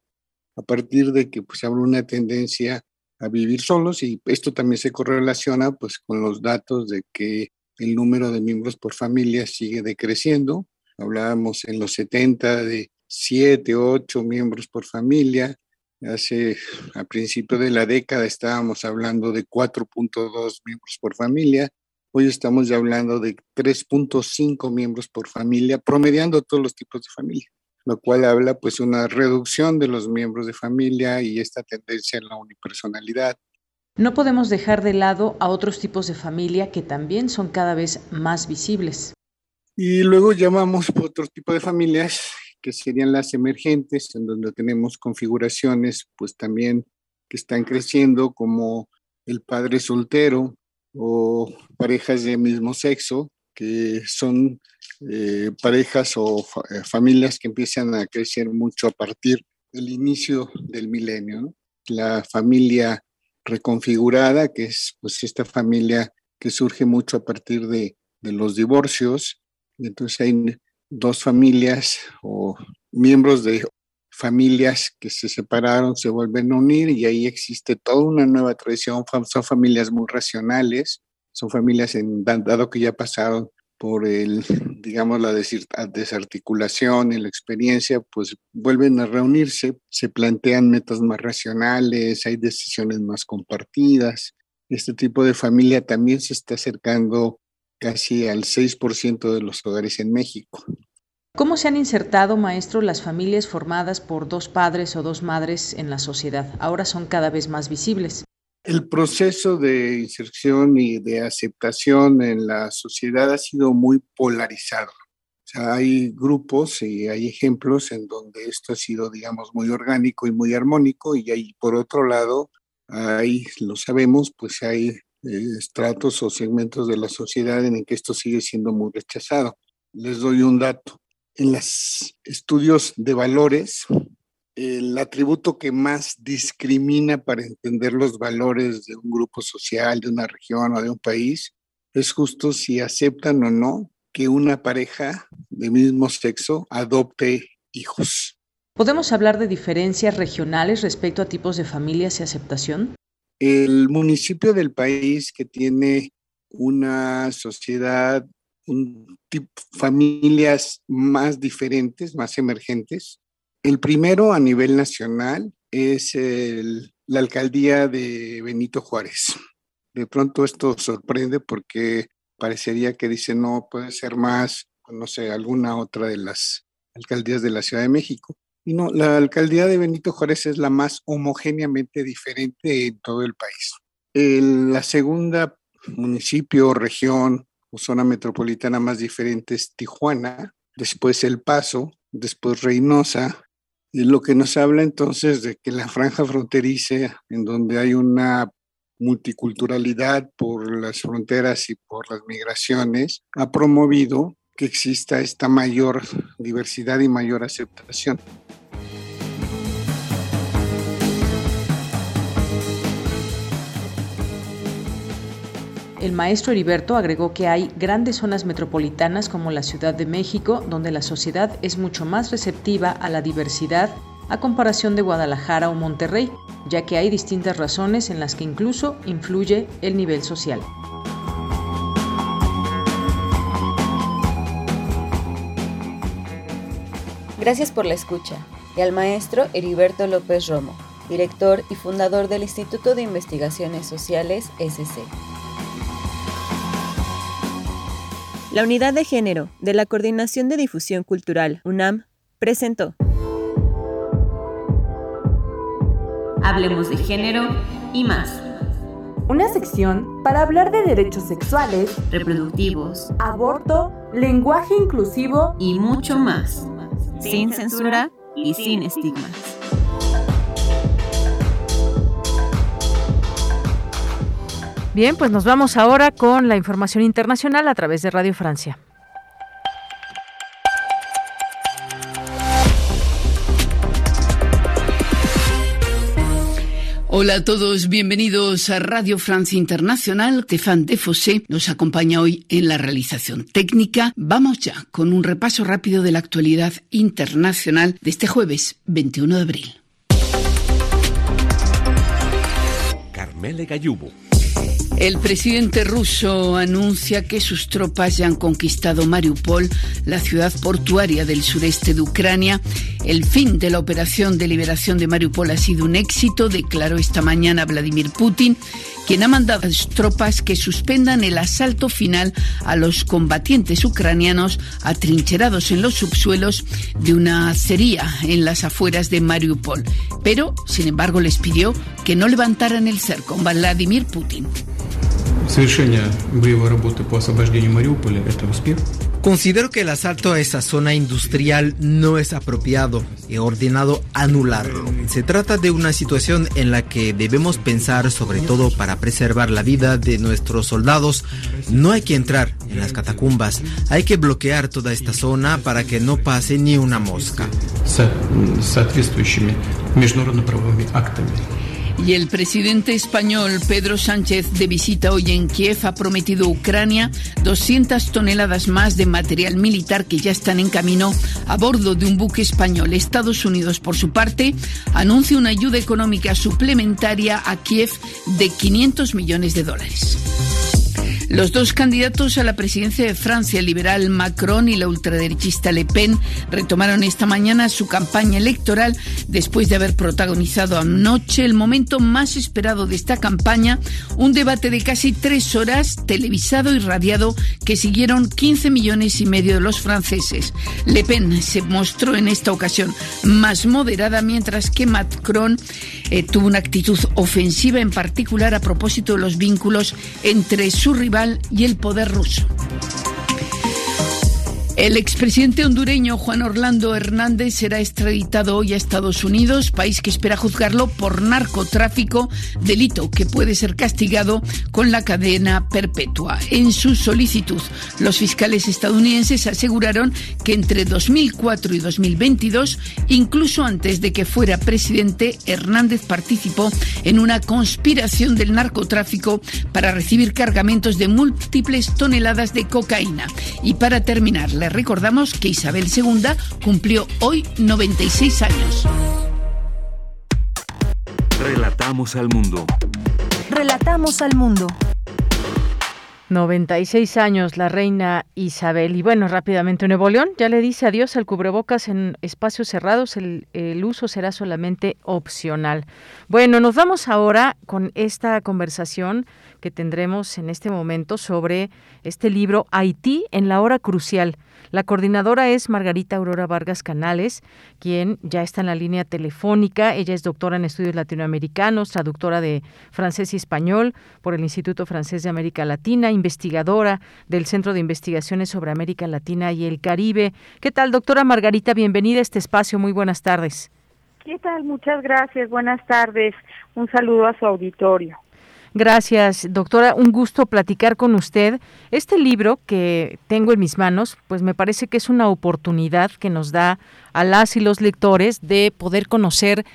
a partir de que pues habrá una tendencia a vivir solos y esto también se correlaciona pues con los datos de que el número de miembros por familia sigue decreciendo, hablábamos en los 70 de 7, 8 miembros por familia, hace a principio de la década estábamos hablando de 4.2 miembros por familia, Hoy estamos ya hablando de 3.5 miembros por familia, promediando todos los tipos de familia, lo cual habla pues una reducción de los miembros de familia y esta tendencia en la unipersonalidad. No podemos dejar de lado a otros tipos de familia que también son cada vez más visibles. Y luego llamamos otro tipo de familias que serían las emergentes, en donde tenemos configuraciones pues también que están creciendo como el padre soltero, o parejas de mismo sexo, que son eh, parejas o eh, familias que empiezan a crecer mucho a partir del inicio del milenio. La familia reconfigurada, que es pues esta familia que surge mucho a partir de, de los divorcios. Entonces hay dos familias o miembros de familias que se separaron se vuelven a unir y ahí existe toda una nueva tradición. Son familias muy racionales, son familias en, dado que ya pasaron por el, digamos, la desarticulación y la experiencia, pues vuelven a reunirse, se plantean metas más racionales, hay decisiones más compartidas. Este tipo de familia también se está acercando casi al 6% de los hogares en México. ¿Cómo se han insertado, maestro, las familias formadas por dos padres o dos madres en la sociedad? Ahora son cada vez más visibles. El proceso de inserción y de aceptación en la sociedad ha sido muy polarizado. O sea, hay grupos y hay ejemplos en donde esto ha sido, digamos, muy orgánico y muy armónico y hay, por otro lado, hay, lo sabemos, pues hay eh, estratos o segmentos de la sociedad en el que esto sigue siendo muy rechazado. Les doy un dato en los estudios de valores, el atributo que más discrimina para entender los valores de un grupo social, de una región o de un país, es justo si aceptan o no que una pareja de mismo sexo adopte hijos. ¿Podemos hablar de diferencias regionales respecto a tipos de familias y aceptación? El municipio del país que tiene una sociedad familias más diferentes, más emergentes. El primero a nivel nacional es la alcaldía de Benito Juárez. De pronto esto sorprende porque parecería que dice no puede ser más, no sé, alguna otra de las alcaldías de la Ciudad de México. No, la alcaldía de Benito Juárez es la más homogéneamente diferente en todo el país. la segunda municipio o región zona metropolitana más diferente es Tijuana, después El Paso, después Reynosa, y lo que nos habla entonces de que la franja fronteriza, en donde hay una multiculturalidad por las fronteras y por las migraciones, ha promovido que exista esta mayor diversidad y mayor aceptación. El maestro Heriberto agregó que hay grandes zonas metropolitanas como la Ciudad de México, donde la sociedad es mucho más receptiva a la diversidad a comparación de Guadalajara o Monterrey, ya que hay distintas razones en las que incluso influye el nivel social. Gracias por la escucha y al maestro Heriberto López Romo, director y fundador del Instituto de Investigaciones Sociales SC. La Unidad de Género de la Coordinación de Difusión Cultural UNAM presentó Hablemos de género y más. Una sección para hablar de derechos sexuales, reproductivos, aborto, lenguaje inclusivo y mucho más sin censura y sin estigmas. Bien, pues nos vamos ahora con la información internacional a través de Radio Francia. Hola a todos, bienvenidos a Radio Francia Internacional. Stéphane Defossé nos acompaña hoy en la realización técnica. Vamos ya con un repaso rápido de la actualidad internacional de este jueves 21 de abril. Carmele Gallubo. El presidente ruso anuncia que sus tropas ya han conquistado Mariupol, la ciudad portuaria del sureste de Ucrania. El fin de la operación de liberación de Mariupol ha sido un éxito, declaró esta mañana Vladimir Putin, quien ha mandado a sus tropas que suspendan el asalto final a los combatientes ucranianos atrincherados en los subsuelos de una acería en las afueras de Mariupol. Pero, sin embargo, les pidió que no levantaran el cerco. Vladimir Putin. Considero que el asalto a esa zona industrial no es apropiado. He ordenado anularlo. Se trata de una situación en la que debemos pensar, sobre todo para preservar la vida de nuestros soldados. No hay que entrar en las catacumbas. Hay que bloquear toda esta zona para que no pase ni una mosca. Y el presidente español Pedro Sánchez, de visita hoy en Kiev, ha prometido a Ucrania 200 toneladas más de material militar que ya están en camino a bordo de un buque español. Estados Unidos, por su parte, anuncia una ayuda económica suplementaria a Kiev de 500 millones de dólares. Los dos candidatos a la presidencia de Francia, el liberal Macron y la ultraderechista Le Pen, retomaron esta mañana su campaña electoral después de haber protagonizado anoche el momento más esperado de esta campaña, un debate de casi tres horas, televisado y radiado, que siguieron 15 millones y medio de los franceses. Le Pen se mostró en esta ocasión más moderada, mientras que Macron eh, tuvo una actitud ofensiva, en particular a propósito de los vínculos entre su rival y el poder ruso. El expresidente hondureño Juan Orlando Hernández será extraditado hoy a Estados Unidos, país que espera juzgarlo por narcotráfico, delito que puede ser castigado con la cadena perpetua. En su solicitud, los fiscales estadounidenses aseguraron que entre 2004 y 2022, incluso antes de que fuera presidente, Hernández participó en una conspiración del narcotráfico para recibir cargamentos de múltiples toneladas de cocaína. Y para terminar, la recordamos que Isabel II cumplió hoy 96 años. Relatamos al mundo. Relatamos al mundo. 96 años la reina Isabel. Y bueno, rápidamente Nuevo León ya le dice adiós al cubrebocas en espacios cerrados. El, el, uso será solamente opcional. Bueno, nos vamos ahora con esta conversación que tendremos en este momento sobre este libro Haití en la hora crucial. La coordinadora es Margarita Aurora Vargas Canales, quien ya está en la línea telefónica. Ella es doctora en estudios latinoamericanos, traductora de francés y español por el Instituto Francés de América Latina, investigadora del Centro de Investigaciones sobre América Latina y el Caribe. ¿Qué tal, doctora Margarita? Bienvenida a este espacio. Muy buenas tardes. ¿Qué tal? Muchas gracias. Buenas tardes. Un saludo a su auditorio. Gracias, doctora. Un gusto platicar con usted. Este libro que tengo en mis manos, pues me parece que es una oportunidad que nos da a las y los lectores de poder conocer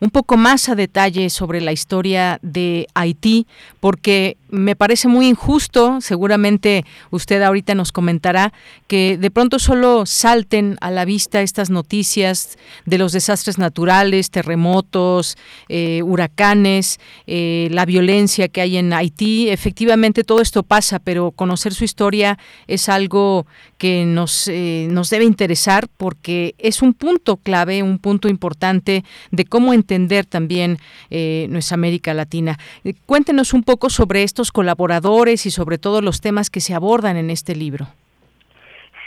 un poco más a detalle sobre la historia de Haití, porque me parece muy injusto, seguramente usted ahorita nos comentará, que de pronto solo salten a la vista estas noticias de los desastres naturales, terremotos, eh, huracanes, eh, la violencia que hay en Haití. Efectivamente todo esto pasa, pero conocer su historia es algo que nos, eh, nos debe interesar porque es un punto clave, un punto importante de cómo entender también nuestra América Latina. cuéntenos un poco sobre esto colaboradores y sobre todo los temas que se abordan en este libro.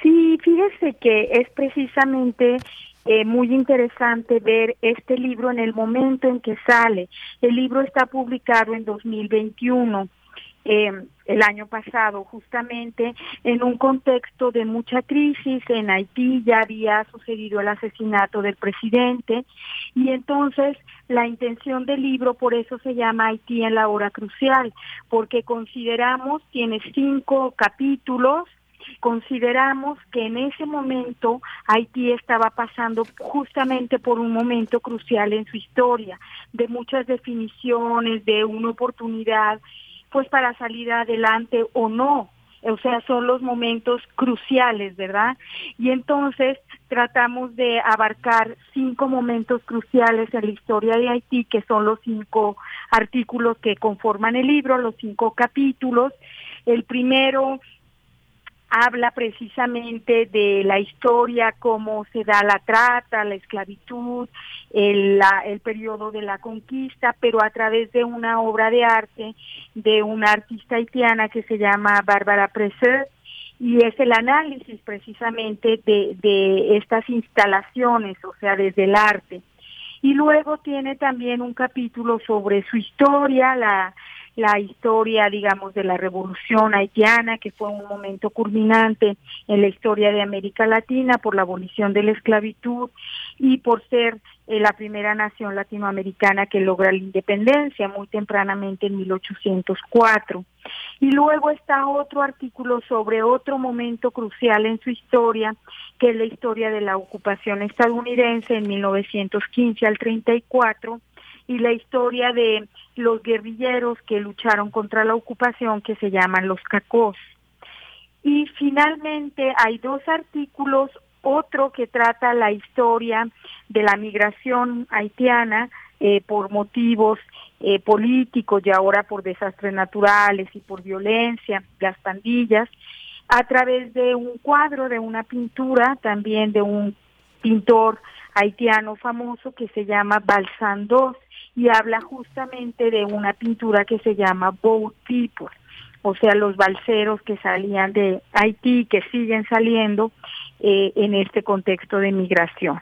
Sí, fíjese que es precisamente eh, muy interesante ver este libro en el momento en que sale. El libro está publicado en 2021 eh, el año pasado, justamente en un contexto de mucha crisis. En Haití ya había sucedido el asesinato del presidente y entonces la intención del libro, por eso se llama Haití en la hora crucial, porque consideramos, tiene cinco capítulos, consideramos que en ese momento Haití estaba pasando justamente por un momento crucial en su historia, de muchas definiciones, de una oportunidad pues para salir adelante o no. O sea, son los momentos cruciales, ¿verdad? Y entonces tratamos de abarcar cinco momentos cruciales en la historia de Haití, que son los cinco artículos que conforman el libro, los cinco capítulos. El primero habla precisamente de la historia, cómo se da la trata, la esclavitud, el, el periodo de la conquista, pero a través de una obra de arte de una artista haitiana que se llama Bárbara Preser, y es el análisis precisamente de, de estas instalaciones, o sea, desde el arte. Y luego tiene también un capítulo sobre su historia, la, la historia, digamos, de la revolución haitiana, que fue un momento culminante en la historia de América Latina por la abolición de la esclavitud y por ser eh, la primera nación latinoamericana que logra la independencia muy tempranamente en 1804. Y luego está otro artículo sobre otro momento crucial en su historia, que es la historia de la ocupación estadounidense en 1915 al 34 y la historia de los guerrilleros que lucharon contra la ocupación que se llaman los cacos. Y finalmente hay dos artículos, otro que trata la historia de la migración haitiana eh, por motivos eh, políticos y ahora por desastres naturales y por violencia, las pandillas, a través de un cuadro, de una pintura, también de un pintor haitiano famoso que se llama Balsan II y habla justamente de una pintura que se llama Boat People, o sea, los balseros que salían de Haití, que siguen saliendo eh, en este contexto de migración.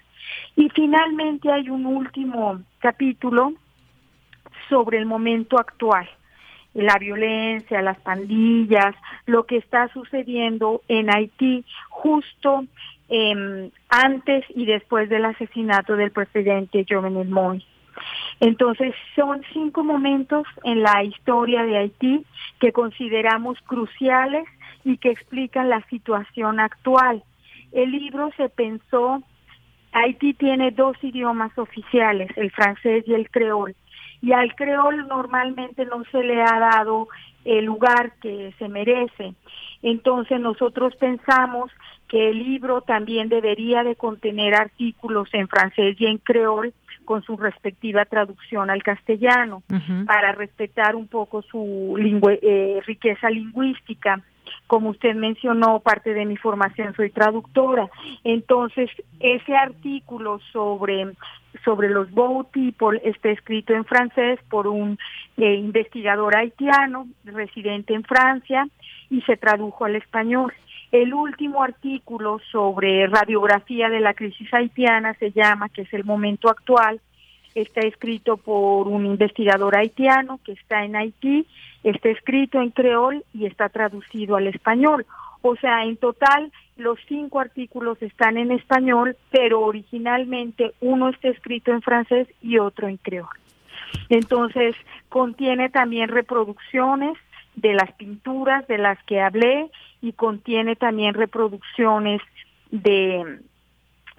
Y finalmente hay un último capítulo sobre el momento actual, la violencia, las pandillas, lo que está sucediendo en Haití justo eh, antes y después del asesinato del presidente Jovenel Moïse. Entonces, son cinco momentos en la historia de Haití que consideramos cruciales y que explican la situación actual. El libro se pensó, Haití tiene dos idiomas oficiales, el francés y el creol, y al creol normalmente no se le ha dado el lugar que se merece. Entonces nosotros pensamos que el libro también debería de contener artículos en francés y en creol con su respectiva traducción al castellano para respetar un poco su eh, riqueza lingüística. Como usted mencionó, parte de mi formación soy traductora. Entonces, ese artículo sobre sobre los Bow People está escrito en francés por un eh, investigador haitiano residente en Francia y se tradujo al español. El último artículo sobre radiografía de la crisis haitiana se llama, que es el momento actual, está escrito por un investigador haitiano que está en Haití, está escrito en creol y está traducido al español. O sea, en total los cinco artículos están en español, pero originalmente uno está escrito en francés y otro en creol. Entonces, contiene también reproducciones de las pinturas de las que hablé y contiene también reproducciones de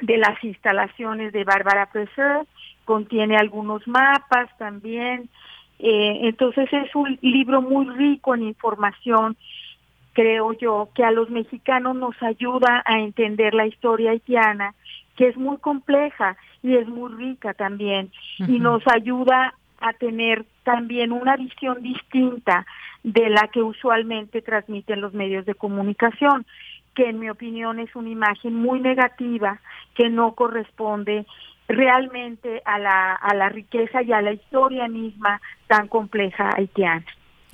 de las instalaciones de Bárbara Preserve, contiene algunos mapas también. Eh, entonces es un libro muy rico en información, creo yo, que a los mexicanos nos ayuda a entender la historia haitiana, que es muy compleja y es muy rica también, y nos ayuda a tener también una visión distinta de la que usualmente transmiten los medios de comunicación que en mi opinión es una imagen muy negativa que no corresponde realmente a la, a la riqueza y a la historia misma tan compleja haitiana.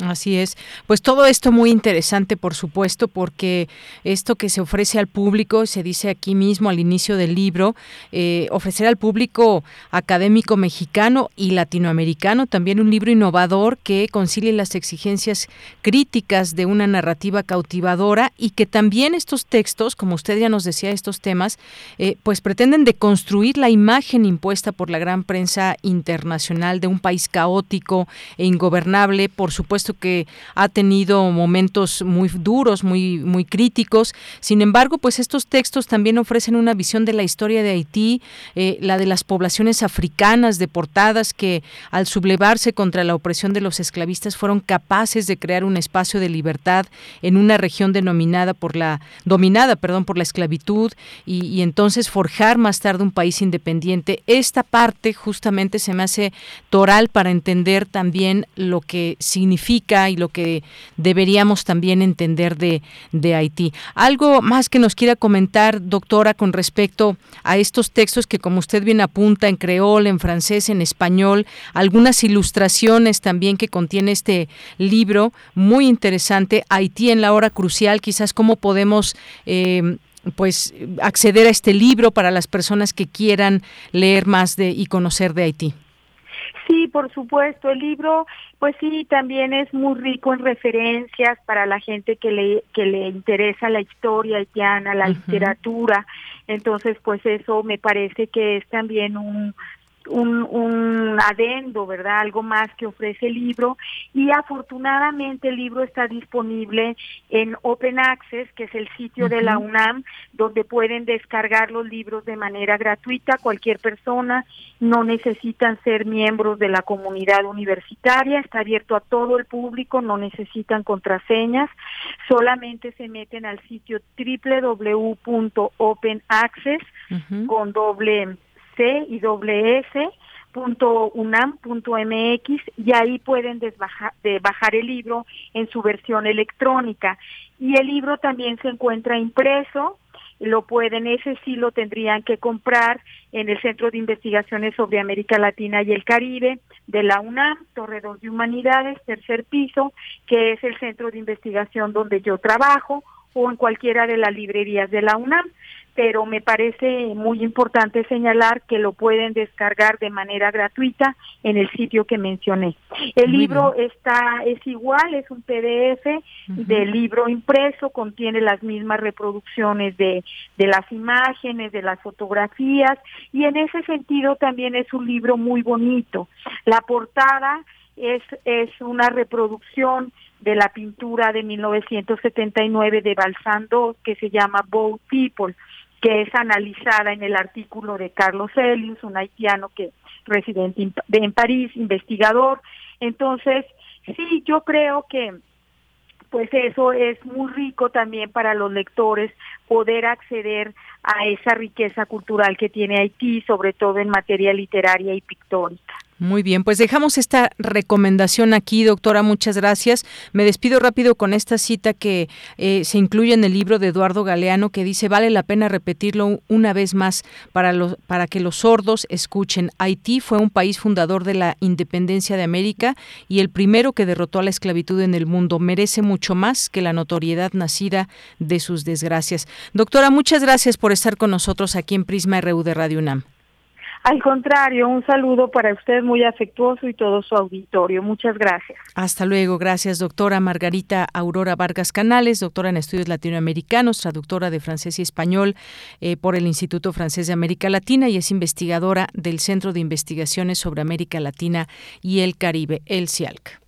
Así es. Pues todo esto muy interesante, por supuesto, porque esto que se ofrece al público, se dice aquí mismo al inicio del libro, eh, ofrecer al público académico mexicano y latinoamericano también un libro innovador que concilie las exigencias críticas de una narrativa cautivadora y que también estos textos, como usted ya nos decía, estos temas, eh, pues pretenden deconstruir la imagen impuesta por la gran prensa internacional de un país caótico e ingobernable, por supuesto que ha tenido momentos muy duros, muy, muy críticos. Sin embargo, pues estos textos también ofrecen una visión de la historia de Haití, eh, la de las poblaciones africanas deportadas que al sublevarse contra la opresión de los esclavistas fueron capaces de crear un espacio de libertad en una región denominada por la dominada, por la esclavitud y entonces forjar más tarde un país independiente. Esta parte justamente se me hace toral para entender también lo que significa y lo que deberíamos también entender de, Haití. Algo más que nos quiera comentar, doctora, con respecto a estos textos que, como usted bien apunta, en creol, en francés, en español, algunas ilustraciones también que contiene este libro, muy interesante, Haití en la hora crucial, quizás cómo podemos... Eh, pues acceder a este libro para las personas que quieran leer más de y conocer de Haití. Sí, por supuesto, el libro, pues sí, también es muy rico en referencias para la gente que le, que le interesa la historia haitiana, la literatura. Entonces, pues eso me parece que es también un, un, un adendo, ¿verdad? Algo más que ofrece el libro. Y afortunadamente el libro está disponible en Open Access, que es el sitio de la UNAM, donde pueden descargar los libros de manera gratuita. Cualquier persona, no necesitan ser miembros de la comunidad universitaria, está abierto a todo el público, no necesitan contraseñas, solamente se meten al sitio www.openaccess con doble y .unam.mx y ahí pueden bajar el libro en su versión electrónica. Y el libro también se encuentra impreso, lo pueden, ese sí lo tendrían que comprar en el Centro de Investigaciones sobre América Latina y el Caribe de la UNAM, Torre 2 de Humanidades, tercer piso, que es el centro de investigación donde yo trabajo, o en cualquiera de las librerías de la UNAM pero me parece muy importante señalar que lo pueden descargar de manera gratuita en el sitio que mencioné. El libro está es igual, es un PDF del libro impreso, contiene las mismas reproducciones de, de las imágenes, de las fotografías y en ese sentido también es un libro muy bonito. La portada es, es una reproducción de la pintura de 1979 de Balsando que se llama Bow People que es analizada en el artículo de Carlos Elius, un haitiano que residente en París, investigador. Entonces, sí, yo creo que pues eso es muy rico también para los lectores poder acceder a esa riqueza cultural que tiene Haití, sobre todo en materia literaria y pictórica. Muy bien, pues dejamos esta recomendación aquí, doctora, muchas gracias. Me despido rápido con esta cita que eh, se incluye en el libro de Eduardo Galeano que dice, vale la pena repetirlo una vez más para, los, para que los sordos escuchen. Haití fue un país fundador de la independencia de América y el primero que derrotó a la esclavitud en el mundo. Merece mucho más que la notoriedad nacida de sus desgracias. Doctora, muchas gracias por estar con nosotros aquí en Prisma RU de Radio UNAM. Al contrario, un saludo para usted muy afectuoso y todo su auditorio. Muchas gracias. Hasta luego. Gracias, doctora Margarita Aurora Vargas Canales, doctora en estudios latinoamericanos, traductora de francés y español eh, por el Instituto Francés de América Latina y es investigadora del Centro de Investigaciones sobre América Latina y el Caribe, el CIALC.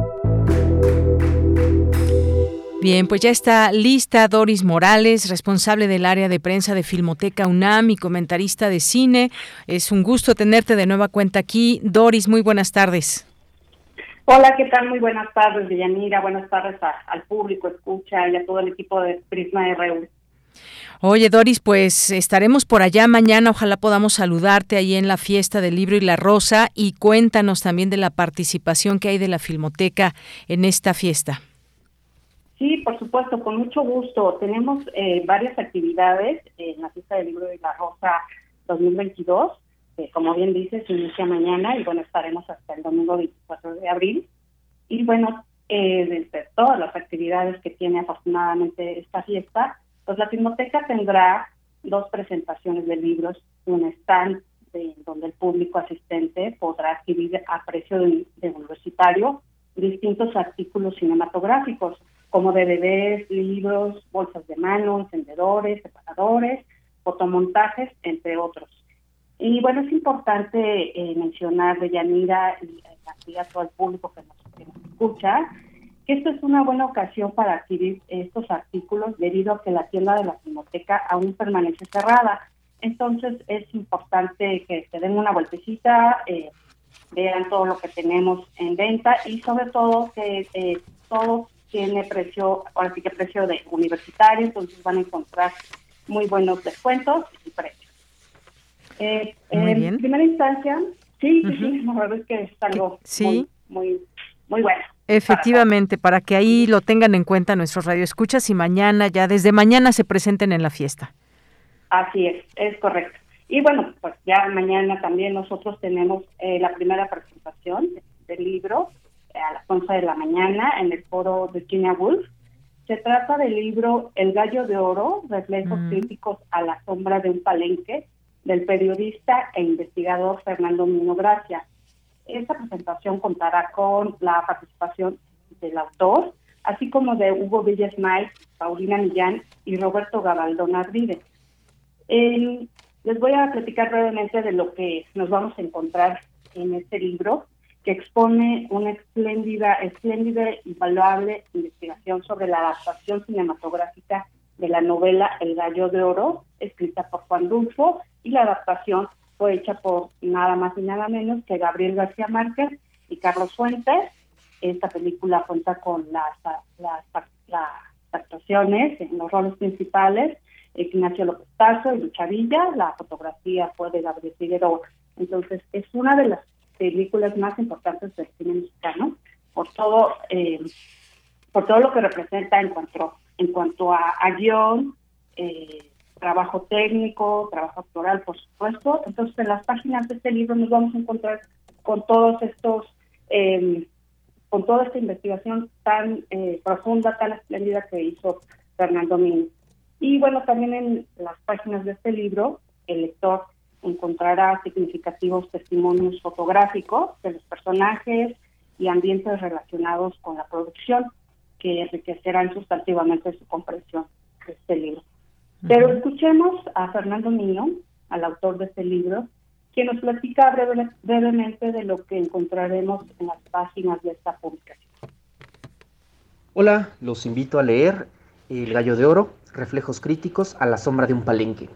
Bien, pues ya está lista Doris Morales, responsable del área de prensa de Filmoteca UNAM y comentarista de cine. Es un gusto tenerte de nueva cuenta aquí. Doris, muy buenas tardes. Hola, ¿qué tal? Muy buenas tardes, Villanira. Buenas tardes al público, escucha y a todo el equipo de Prisma RU. Oye, Doris, pues estaremos por allá mañana. Ojalá podamos saludarte ahí en la fiesta del libro y la rosa y cuéntanos también de la participación que hay de la Filmoteca en esta fiesta. Sí, por supuesto, con mucho gusto. Tenemos eh, varias actividades en la fiesta del libro de la Rosa 2022. como bien dices, inicia mañana y bueno, estaremos hasta el domingo 24 de abril. Y bueno, eh, de todas las actividades que tiene afortunadamente esta fiesta, pues la Filmoteca tendrá dos presentaciones de libros, un stand de, donde el público asistente podrá adquirir a precio de universitario distintos artículos cinematográficos como DVDs, libros, bolsas de mano, encendedores, separadores, fotomontajes, entre otros. Y bueno, es importante eh, mencionar de Yanira y a todo el público que nos, escucha, que esto es una buena ocasión para adquirir estos artículos debido a que la tienda de la Filmoteca aún permanece cerrada. Entonces es importante que se den una vueltecita, eh, vean todo lo que tenemos en venta y sobre todo que eh, todos tiene precio, ahora sí que precio de universitario, entonces van a encontrar muy buenos descuentos y precios. Eh, en primera instancia, sí, sí, sí, la verdad es que es algo muy, muy, muy bueno. Efectivamente, para, que ahí lo tengan en cuenta nuestros radioescuchas y mañana, ya desde mañana se presenten en la fiesta. Así es, es correcto. Y bueno, pues ya mañana también nosotros tenemos eh, la primera presentación del libro a las 11 de la mañana en el foro de Virginia Woolf. Se trata del libro El gallo de oro, reflejos críticos a la sombra de un palenque, del periodista e investigador Fernando Mino Gracia. Esta presentación contará con la participación del autor, así como de Hugo Villasmay, Paulina Millán y Roberto Gabaldón Arvide. les voy a platicar brevemente de lo que nos vamos a encontrar en este libro que expone una espléndida, espléndida y valuable investigación sobre la adaptación cinematográfica de la novela El Gallo de Oro, escrita por Juan Dulfo, y la adaptación fue hecha por nada más y nada menos que Gabriel García Márquez y Carlos Fuentes. Esta película cuenta con las, las, actuaciones en los roles principales, Ignacio López Tarso y Luchavilla, la fotografía fue de Gabriel Figueroa. Entonces, es una de las películas más importantes del cine mexicano por todo eh, por todo lo que representa en cuanto en cuanto a, guion eh, trabajo técnico trabajo actoral por supuesto. Entonces en las páginas de este libro nos vamos a encontrar con todos estos em, con toda esta investigación tan eh, profunda tan espléndida que hizo Fernando Min y bueno también en las páginas de este libro el lector encontrará significativos testimonios fotográficos de los personajes y ambientes relacionados con la producción que enriquecerán sustantivamente su comprensión de este libro. Pero escuchemos a Fernando Niño, al autor de este libro, quien nos platica brevemente de lo que encontraremos en las páginas de esta publicación. Hola, los invito a leer El Gallo de Oro, Reflejos Críticos a la Sombra de un Palenque,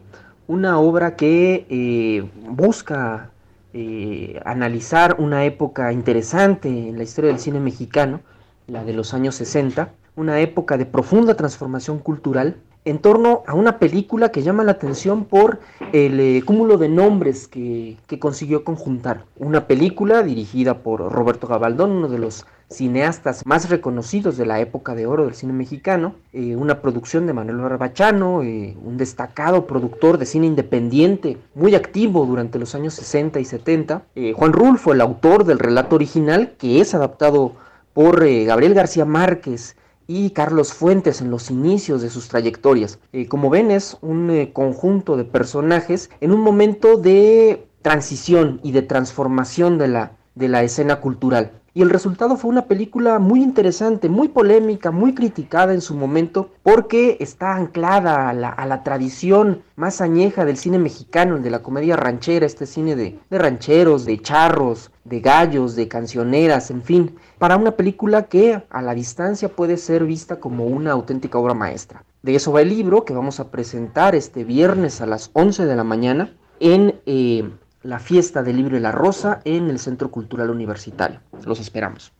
una obra que eh, busca eh, analizar una época interesante en la historia del cine mexicano, la de los años 60, una época de profunda transformación cultural en torno a una película que llama la atención por el eh, cúmulo de nombres que, que, consiguió conjuntar. Una película dirigida por Roberto Gabaldón, uno de los cineastas más reconocidos de la época de oro del cine mexicano, eh, una producción de Manuel Barbachano, eh, un destacado productor de cine independiente, muy activo durante los años 60 y 70. Eh, Juan Rulfo, el autor del relato original, que es adaptado por Gabriel García Márquez y Carlos Fuentes en los inicios de sus trayectorias. como ven, es un conjunto de personajes en un momento de transición y de transformación de la de la escena cultural. Y el resultado fue una película muy interesante, muy polémica, muy criticada en su momento, porque está anclada a la, tradición más añeja del cine mexicano, el de la comedia ranchera, este cine de, de rancheros, de charros, de gallos, de cancioneras, en fin, para una película que a la distancia puede ser vista como una auténtica obra maestra. De eso va el libro que vamos a presentar este viernes a las 11 de la mañana en eh, la fiesta del libro y la rosa en el Centro Cultural Universitario. Los esperamos.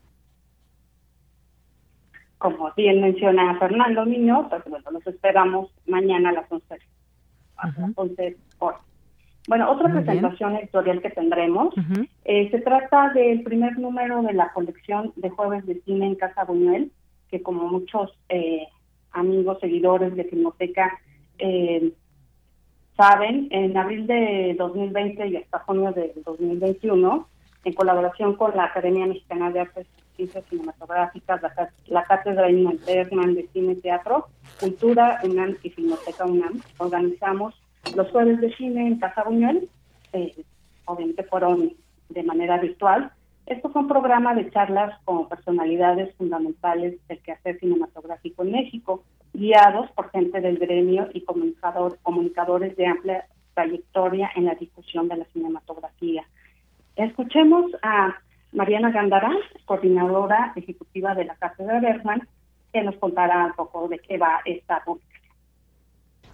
Como bien menciona Fernando Niño, pues bueno, los esperamos mañana a las 11, horas. Bueno, otra presentación editorial que tendremos, eh, se trata del primer número de la colección de Jueves de Cine en Casa Buñuel, que como muchos eh, amigos, seguidores de Filmoteca eh, saben, en abril de 2020 y hasta junio de 2021, en colaboración con la Academia Mexicana de Artes y Ciencias Cinematográficas, la, Cátedra Inman de Cine Teatro, Cultura UNAM y Filmoteca UNAM, organizamos los jueves de cine en Casa Buñuel, eh, obviamente fueron de manera virtual. Esto fue un programa de charlas con personalidades fundamentales del quehacer cinematográfico en México, guiados por gente del gremio y comunicador, comunicadores de amplia trayectoria en la difusión de la cinematografía. Escuchemos a Mariana Gándara, coordinadora ejecutiva de la Cátedra Bergman, que nos contará un poco de qué va esta.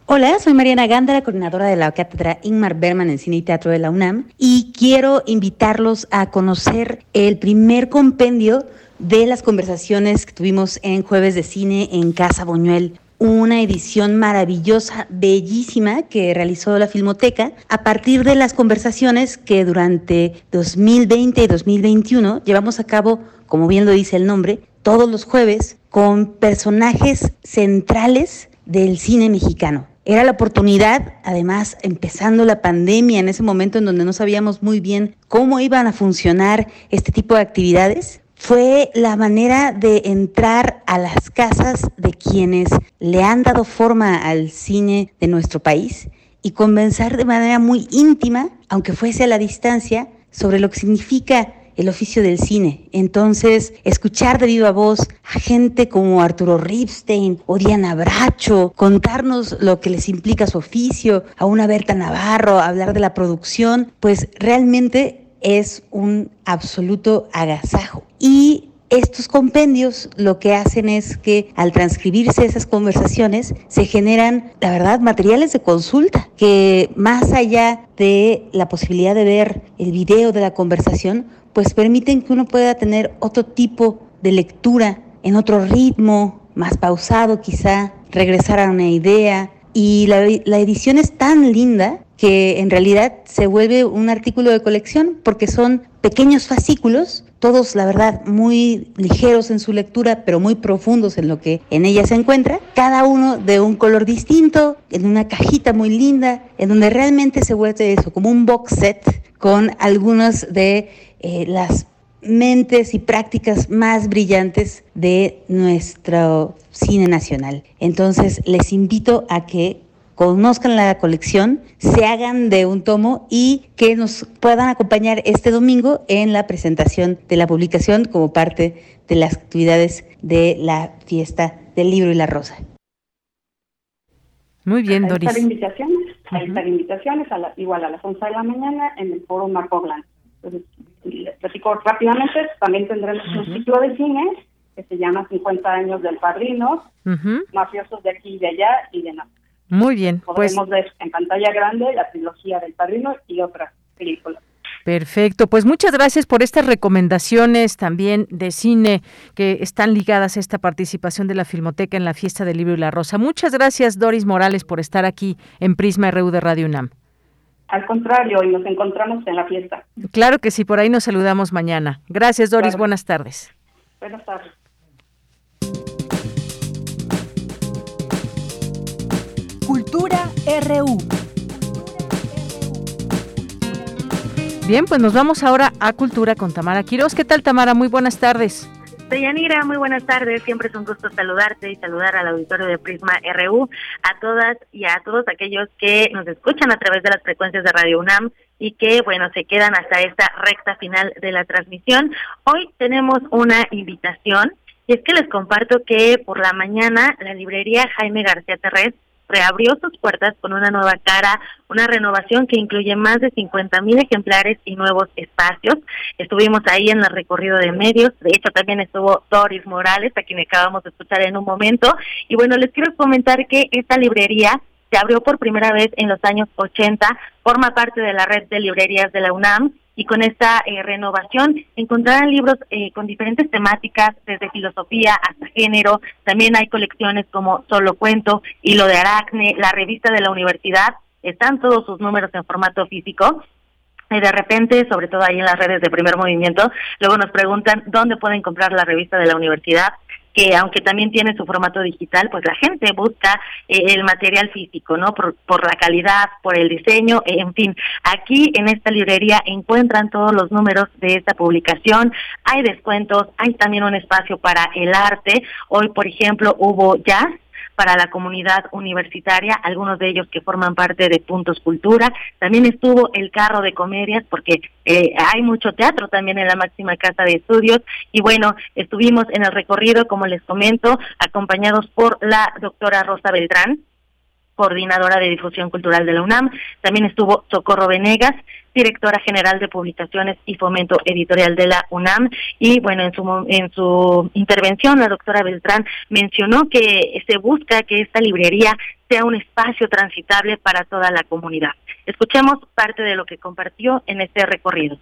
Hola, soy Mariana Gándara, coordinadora de la Cátedra Ingmar Berman en Cine y Teatro de la UNAM, y quiero invitarlos a conocer el primer compendio de las conversaciones que tuvimos en Jueves de Cine en Casa Boñuel una edición maravillosa, bellísima, que realizó la Filmoteca a partir de las conversaciones que durante 2020 y 2021 llevamos a cabo, como bien lo dice el nombre, todos los jueves con personajes centrales del cine mexicano. Era la oportunidad, además, empezando la pandemia, en ese momento en donde no sabíamos muy bien cómo iban a funcionar este tipo de actividades, fue la manera de entrar a las casas de quienes le han dado forma al cine de nuestro país y convencer de manera muy íntima, aunque fuese a la distancia, sobre lo que significa el oficio del cine. Entonces, escuchar de viva voz a gente como Arturo Ripstein o Diana Bracho, contarnos lo que les implica su oficio, a una Berta Navarro, hablar de la producción, pues realmente es un absoluto agasajo. Y estos compendios lo que hacen es que al transcribirse esas conversaciones se generan, la verdad, materiales de consulta que más allá de la posibilidad de ver el video de la conversación, pues permiten que uno pueda tener otro tipo de lectura en otro ritmo, más pausado quizá, regresar a una idea. Y la, la edición es tan linda que en realidad se vuelve un artículo de colección porque son pequeños fascículos, todos la verdad muy ligeros en su lectura, pero muy profundos en lo que en ella se encuentra, cada uno de un color distinto, en una cajita muy linda, en donde realmente se vuelve eso, como un box set con algunas de eh, las mentes y prácticas más brillantes de nuestro cine nacional. Entonces les invito a que conozcan la colección, se hagan de un tomo y que nos puedan acompañar este domingo en la presentación de la publicación como parte de las actividades de la fiesta del libro y la rosa. Muy bien, Doris. Hay invitaciones, hay invitaciones igual a las 11 de la mañana en el foro Marco Blanco. Entonces, les platico rápidamente, también tendremos un ciclo de cine que se llama 50 años del padrino, mafiosos de aquí y de allá y de nada. Muy bien. Podemos pues, ver en pantalla grande la trilogía del Padrino y otras películas. Perfecto, pues muchas gracias por estas recomendaciones también de cine que están ligadas a esta participación de la Filmoteca en la Fiesta del Libro y la Rosa. Muchas gracias Doris Morales por estar aquí en Prisma RU de Radio UNAM. Al contrario, y nos encontramos en la fiesta. Claro que sí, por ahí nos saludamos mañana. Gracias Doris, buenas tardes. Buenas tardes. Cultura RU. Bien, pues nos vamos ahora a Cultura con Tamara Quiroz. ¿Qué tal, Tamara? Muy buenas tardes. Deyanira, muy buenas tardes. Siempre es un gusto saludarte y saludar al auditorio de Prisma RU, a todas y a todos aquellos que nos escuchan a través de las frecuencias de Radio UNAM y que, bueno, se quedan hasta esta recta final de la transmisión. Hoy tenemos una invitación y es que les comparto que por la mañana la librería Jaime García Terrés reabrió sus puertas con una nueva cara, una renovación que incluye más de 50 mil ejemplares y nuevos espacios. Estuvimos ahí en el recorrido de medios, de hecho también estuvo Doris Morales, a quien acabamos de escuchar en un momento. Y bueno, les quiero comentar que esta librería se abrió por primera vez en los años 80, forma parte de la red de librerías de la UNAM y con esta eh, renovación encontrarán libros eh, con diferentes temáticas, desde filosofía hasta género. También hay colecciones como Solo Cuento, Hilo de Aracne, la revista de la universidad. Están todos sus números en formato físico. Y de repente, sobre todo ahí en las redes de primer movimiento, luego nos preguntan dónde pueden comprar la revista de la universidad que aunque también tiene su formato digital, pues la gente busca eh, el material físico, ¿no? Por, por la calidad, por el diseño, en fin. Aquí en esta librería encuentran todos los números de esta publicación, hay descuentos, hay también un espacio para el arte. Hoy, por ejemplo, hubo jazz para la comunidad universitaria, algunos de ellos que forman parte de Puntos Cultura. También estuvo el carro de comedias, porque eh, hay mucho teatro también en la máxima casa de estudios. Y bueno, estuvimos en el recorrido, como les comento, acompañados por la doctora Rosa Beltrán, coordinadora de difusión cultural de la UNAM. También estuvo Socorro Venegas, directora general de publicaciones y fomento editorial de la UNAM. Y bueno, en su, en su intervención, la doctora Beltrán mencionó que se busca que esta librería sea un espacio transitable para toda la comunidad. Escuchemos parte de lo que compartió en este recorrido.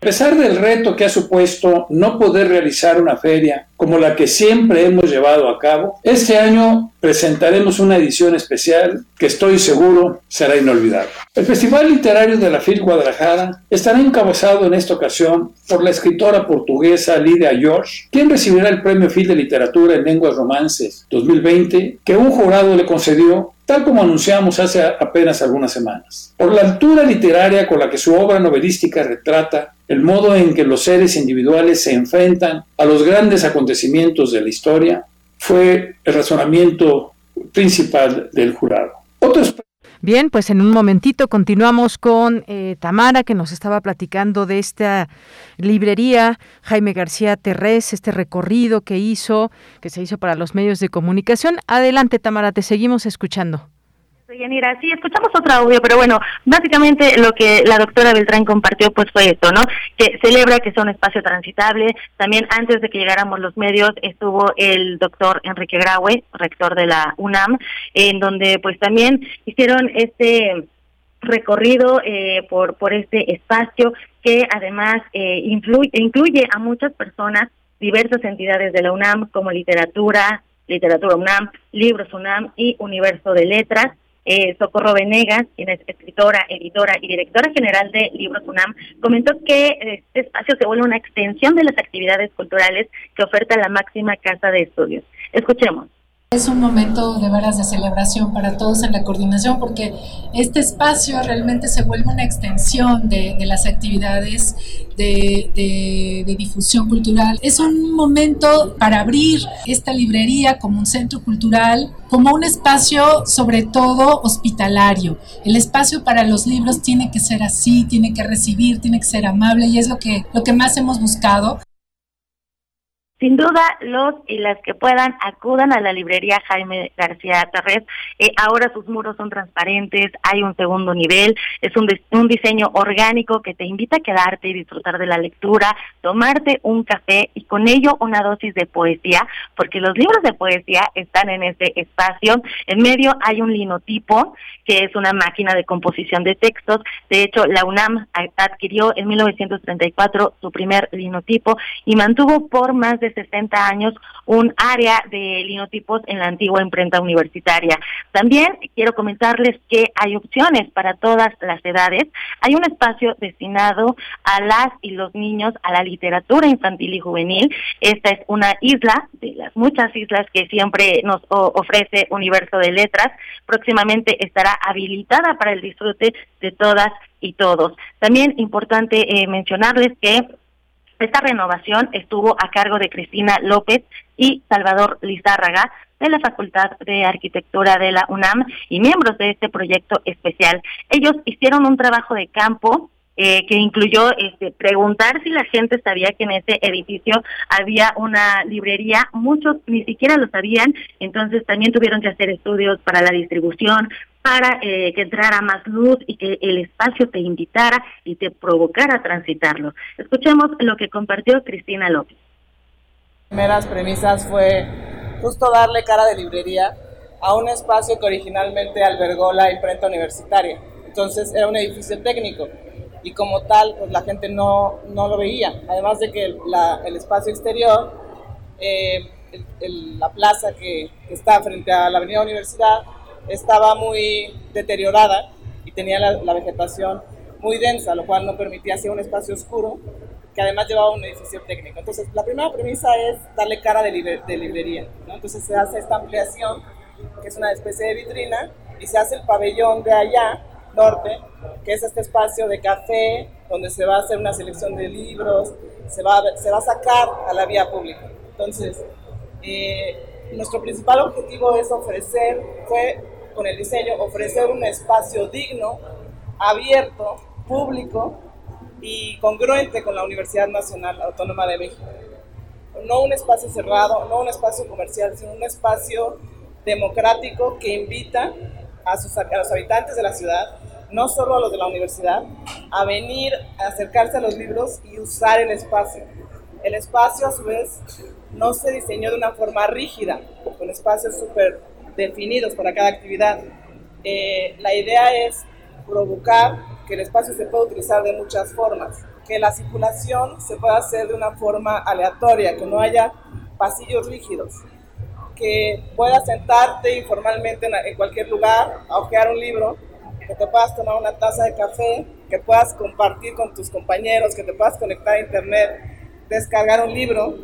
A pesar del reto que ha supuesto no poder realizar una feria como la que siempre hemos llevado a cabo, este año presentaremos una edición especial que estoy seguro será inolvidable. El Festival Literario de la FIL Guadalajara estará encabezado en esta ocasión por la escritora portuguesa Lidia George, quien recibirá el Premio FIL de Literatura en Lenguas Romances 2020 que un jurado le concedió tal como anunciamos hace apenas algunas semanas. Por la altura literaria con la que su obra novelística retrata el modo en que los seres individuales se enfrentan a los grandes acontecimientos de la historia, fue el razonamiento principal del jurado. Bien, pues en un momentito continuamos con eh, Tamara, que nos estaba platicando de esta librería Jaime García Terrés, este recorrido que hizo, que se hizo para los medios de comunicación. Adelante, Tamara, te seguimos escuchando. Yanira, sí, escuchamos otro audio, pero bueno, básicamente lo que la doctora Beltrán compartió pues fue esto, ¿no? Que celebra que sea un espacio transitable. También antes de que llegáramos los medios estuvo el doctor Enrique Graue, rector de la UNAM, en donde pues también hicieron este recorrido eh, por, por este espacio que además eh, incluye a muchas personas, diversas entidades de la UNAM como literatura, literatura UNAM, libros UNAM y universo de letras eh, Socorro Venegas, quien es escritora, editora y directora general de Libros UNAM, comentó que este espacio se vuelve una extensión de las actividades culturales que oferta la máxima casa de estudios. Escuchemos. Es un momento de veras de celebración para todos en la coordinación porque este espacio realmente se vuelve una extensión de, las actividades de, de, difusión cultural. Es un momento para abrir esta librería como un centro cultural, como un espacio sobre todo hospitalario. El espacio para los libros tiene que ser así, tiene que recibir, tiene que ser amable y es lo que, lo que más hemos buscado. Sin duda, los y las que puedan acudan a la librería Jaime García Tarrés. Eh, ahora sus muros son transparentes, hay un segundo nivel, es un, un diseño orgánico que te invita a quedarte y disfrutar de la lectura, tomarte un café y con ello una dosis de poesía, porque los libros de poesía están en este espacio. En medio hay un linotipo, que es una máquina de composición de textos. De hecho, la UNAM adquirió en 1934 su primer linotipo y mantuvo por más de 60 años un área de linotipos en la antigua imprenta universitaria. También quiero comentarles que hay opciones para todas las edades. Hay un espacio destinado a las y los niños a la literatura infantil y juvenil. Esta es una isla de las muchas islas que siempre nos ofrece Universo de Letras. Próximamente estará habilitada para el disfrute de todas y todos. También importante eh, mencionarles que Esta renovación estuvo a cargo de Cristina López y Salvador Lizárraga de la Facultad de Arquitectura de la UNAM y miembros de este proyecto especial. Ellos hicieron un trabajo de campo eh, que incluyó este, preguntar si la gente sabía que en ese edificio había una librería. Muchos ni siquiera lo sabían, entonces también tuvieron que hacer estudios para la distribución, para eh, que entrara más luz y que el espacio te invitara y te provocara transitarlo. Escuchemos lo que compartió Cristina López. Primeras premisas fue justo darle cara de librería a un espacio que originalmente albergó la imprenta universitaria. Entonces era un edificio técnico y como tal pues la gente no, no lo veía. Además de que el espacio exterior, eh, la plaza que, está frente a la avenida Universidad, estaba muy deteriorada y tenía la, vegetación muy densa, lo cual no permitía hacer un espacio oscuro que además llevaba un edificio técnico. Entonces, la primera premisa es darle cara de, librería. Entonces, se hace esta ampliación, que es una especie de vitrina, y se hace el pabellón de allá, norte, que es este espacio de café, donde se va a hacer una selección de libros, se va, se va a sacar a la vía pública. Entonces, eh, nuestro principal objetivo es ofrecer, fue con el diseño, ofrecer un espacio digno, abierto, público y congruente con la Universidad Nacional Autónoma de México. No un espacio cerrado, no un espacio comercial, sino un espacio democrático que invita a, sus, a los habitantes de la ciudad no solo a los de la universidad, a venir, a acercarse a los libros y usar el espacio. El espacio, a su vez, no se diseñó de una forma rígida, con espacios súper definidos para cada actividad. Eh, la idea es provocar que el espacio se pueda utilizar de muchas formas, que la circulación se pueda hacer de una forma aleatoria, que no haya pasillos rígidos, que puedas sentarte informalmente en, cualquier lugar a hojear un libro que te puedas tomar una taza de café, que puedas compartir con tus compañeros, que te puedas conectar a internet, descargar un libro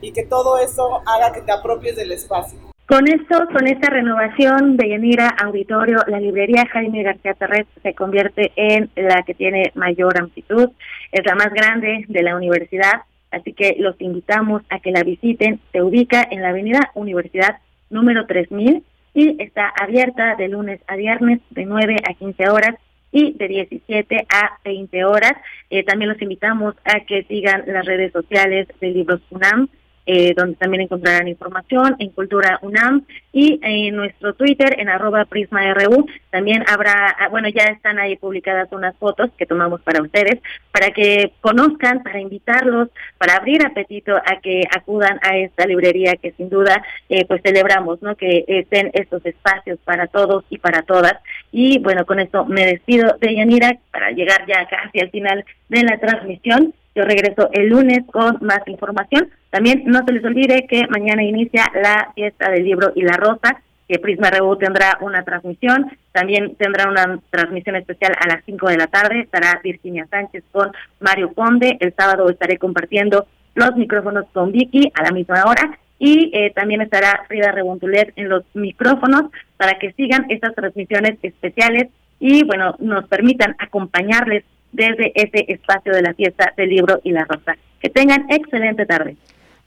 y que todo eso haga que te apropies del espacio. Con esto, con esta renovación de Yanira Auditorio, la librería Jaime García Terres se convierte en la que tiene mayor amplitud, es la más grande de la universidad, así que los invitamos a que la visiten. Se ubica en la avenida Universidad número 3000 y está abierta de lunes a viernes de 9 a 15 horas y de 17 a 20 horas. Eh, también los invitamos a que sigan las redes sociales de Libros UNAM, eh, donde también encontrarán información en Cultura UNAM y en nuestro Twitter en arroba prisma.ru también habrá, ah, bueno, ya están ahí publicadas unas fotos que tomamos para ustedes, para que conozcan, para invitarlos, para abrir apetito a que acudan a esta librería que sin duda eh, pues celebramos, ¿no? Que estén estos espacios para todos y para todas. Y bueno, con esto me despido de Yanira para llegar ya casi al final de la transmisión. Yo regreso el lunes con más información. También no se les olvide que mañana inicia la fiesta del libro y la rosa, que Prisma RU tendrá una transmisión. También tendrá una transmisión especial a las 5 de la tarde. Estará Virginia Sánchez con Mario Conde. El sábado estaré compartiendo los micrófonos con Vicky a la misma hora. Y eh, también estará Frida Rebontulet en los micrófonos para que sigan estas transmisiones especiales y, bueno, nos permitan acompañarles desde ese espacio de la fiesta del libro y la rosa. Que tengan excelente tarde.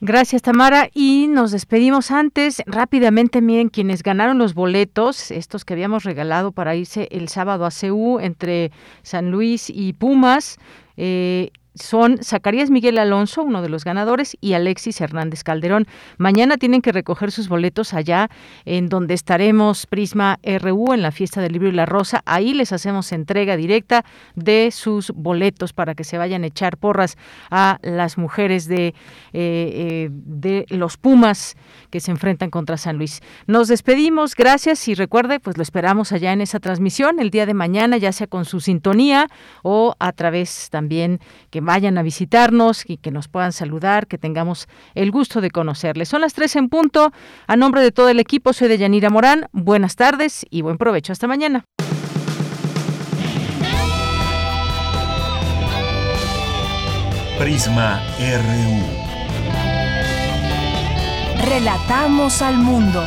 Gracias, Tamara. Y nos despedimos antes. Rápidamente, miren, quienes ganaron los boletos, estos que habíamos regalado para irse el sábado a CEU entre San Luis y Pumas. Eh, son Zacarías Miguel Alonso, uno de los ganadores, y Alexis Hernández Calderón. Mañana tienen que recoger sus boletos allá en donde estaremos Prisma RU en la fiesta del libro y la rosa. Ahí les hacemos entrega directa de sus boletos para que se vayan a echar porras a las mujeres de, eh, eh, de los Pumas que se enfrentan contra San Luis. Nos despedimos, gracias y recuerde, pues lo esperamos allá en esa transmisión el día de mañana, ya sea con su sintonía o a través también que vayan a visitarnos y que nos puedan saludar, que tengamos el gusto de conocerles. Son las tres en punto. A nombre de todo el equipo, soy de Yanira Morán. Buenas tardes y buen provecho. Hasta mañana. Prisma RU. Relatamos al mundo.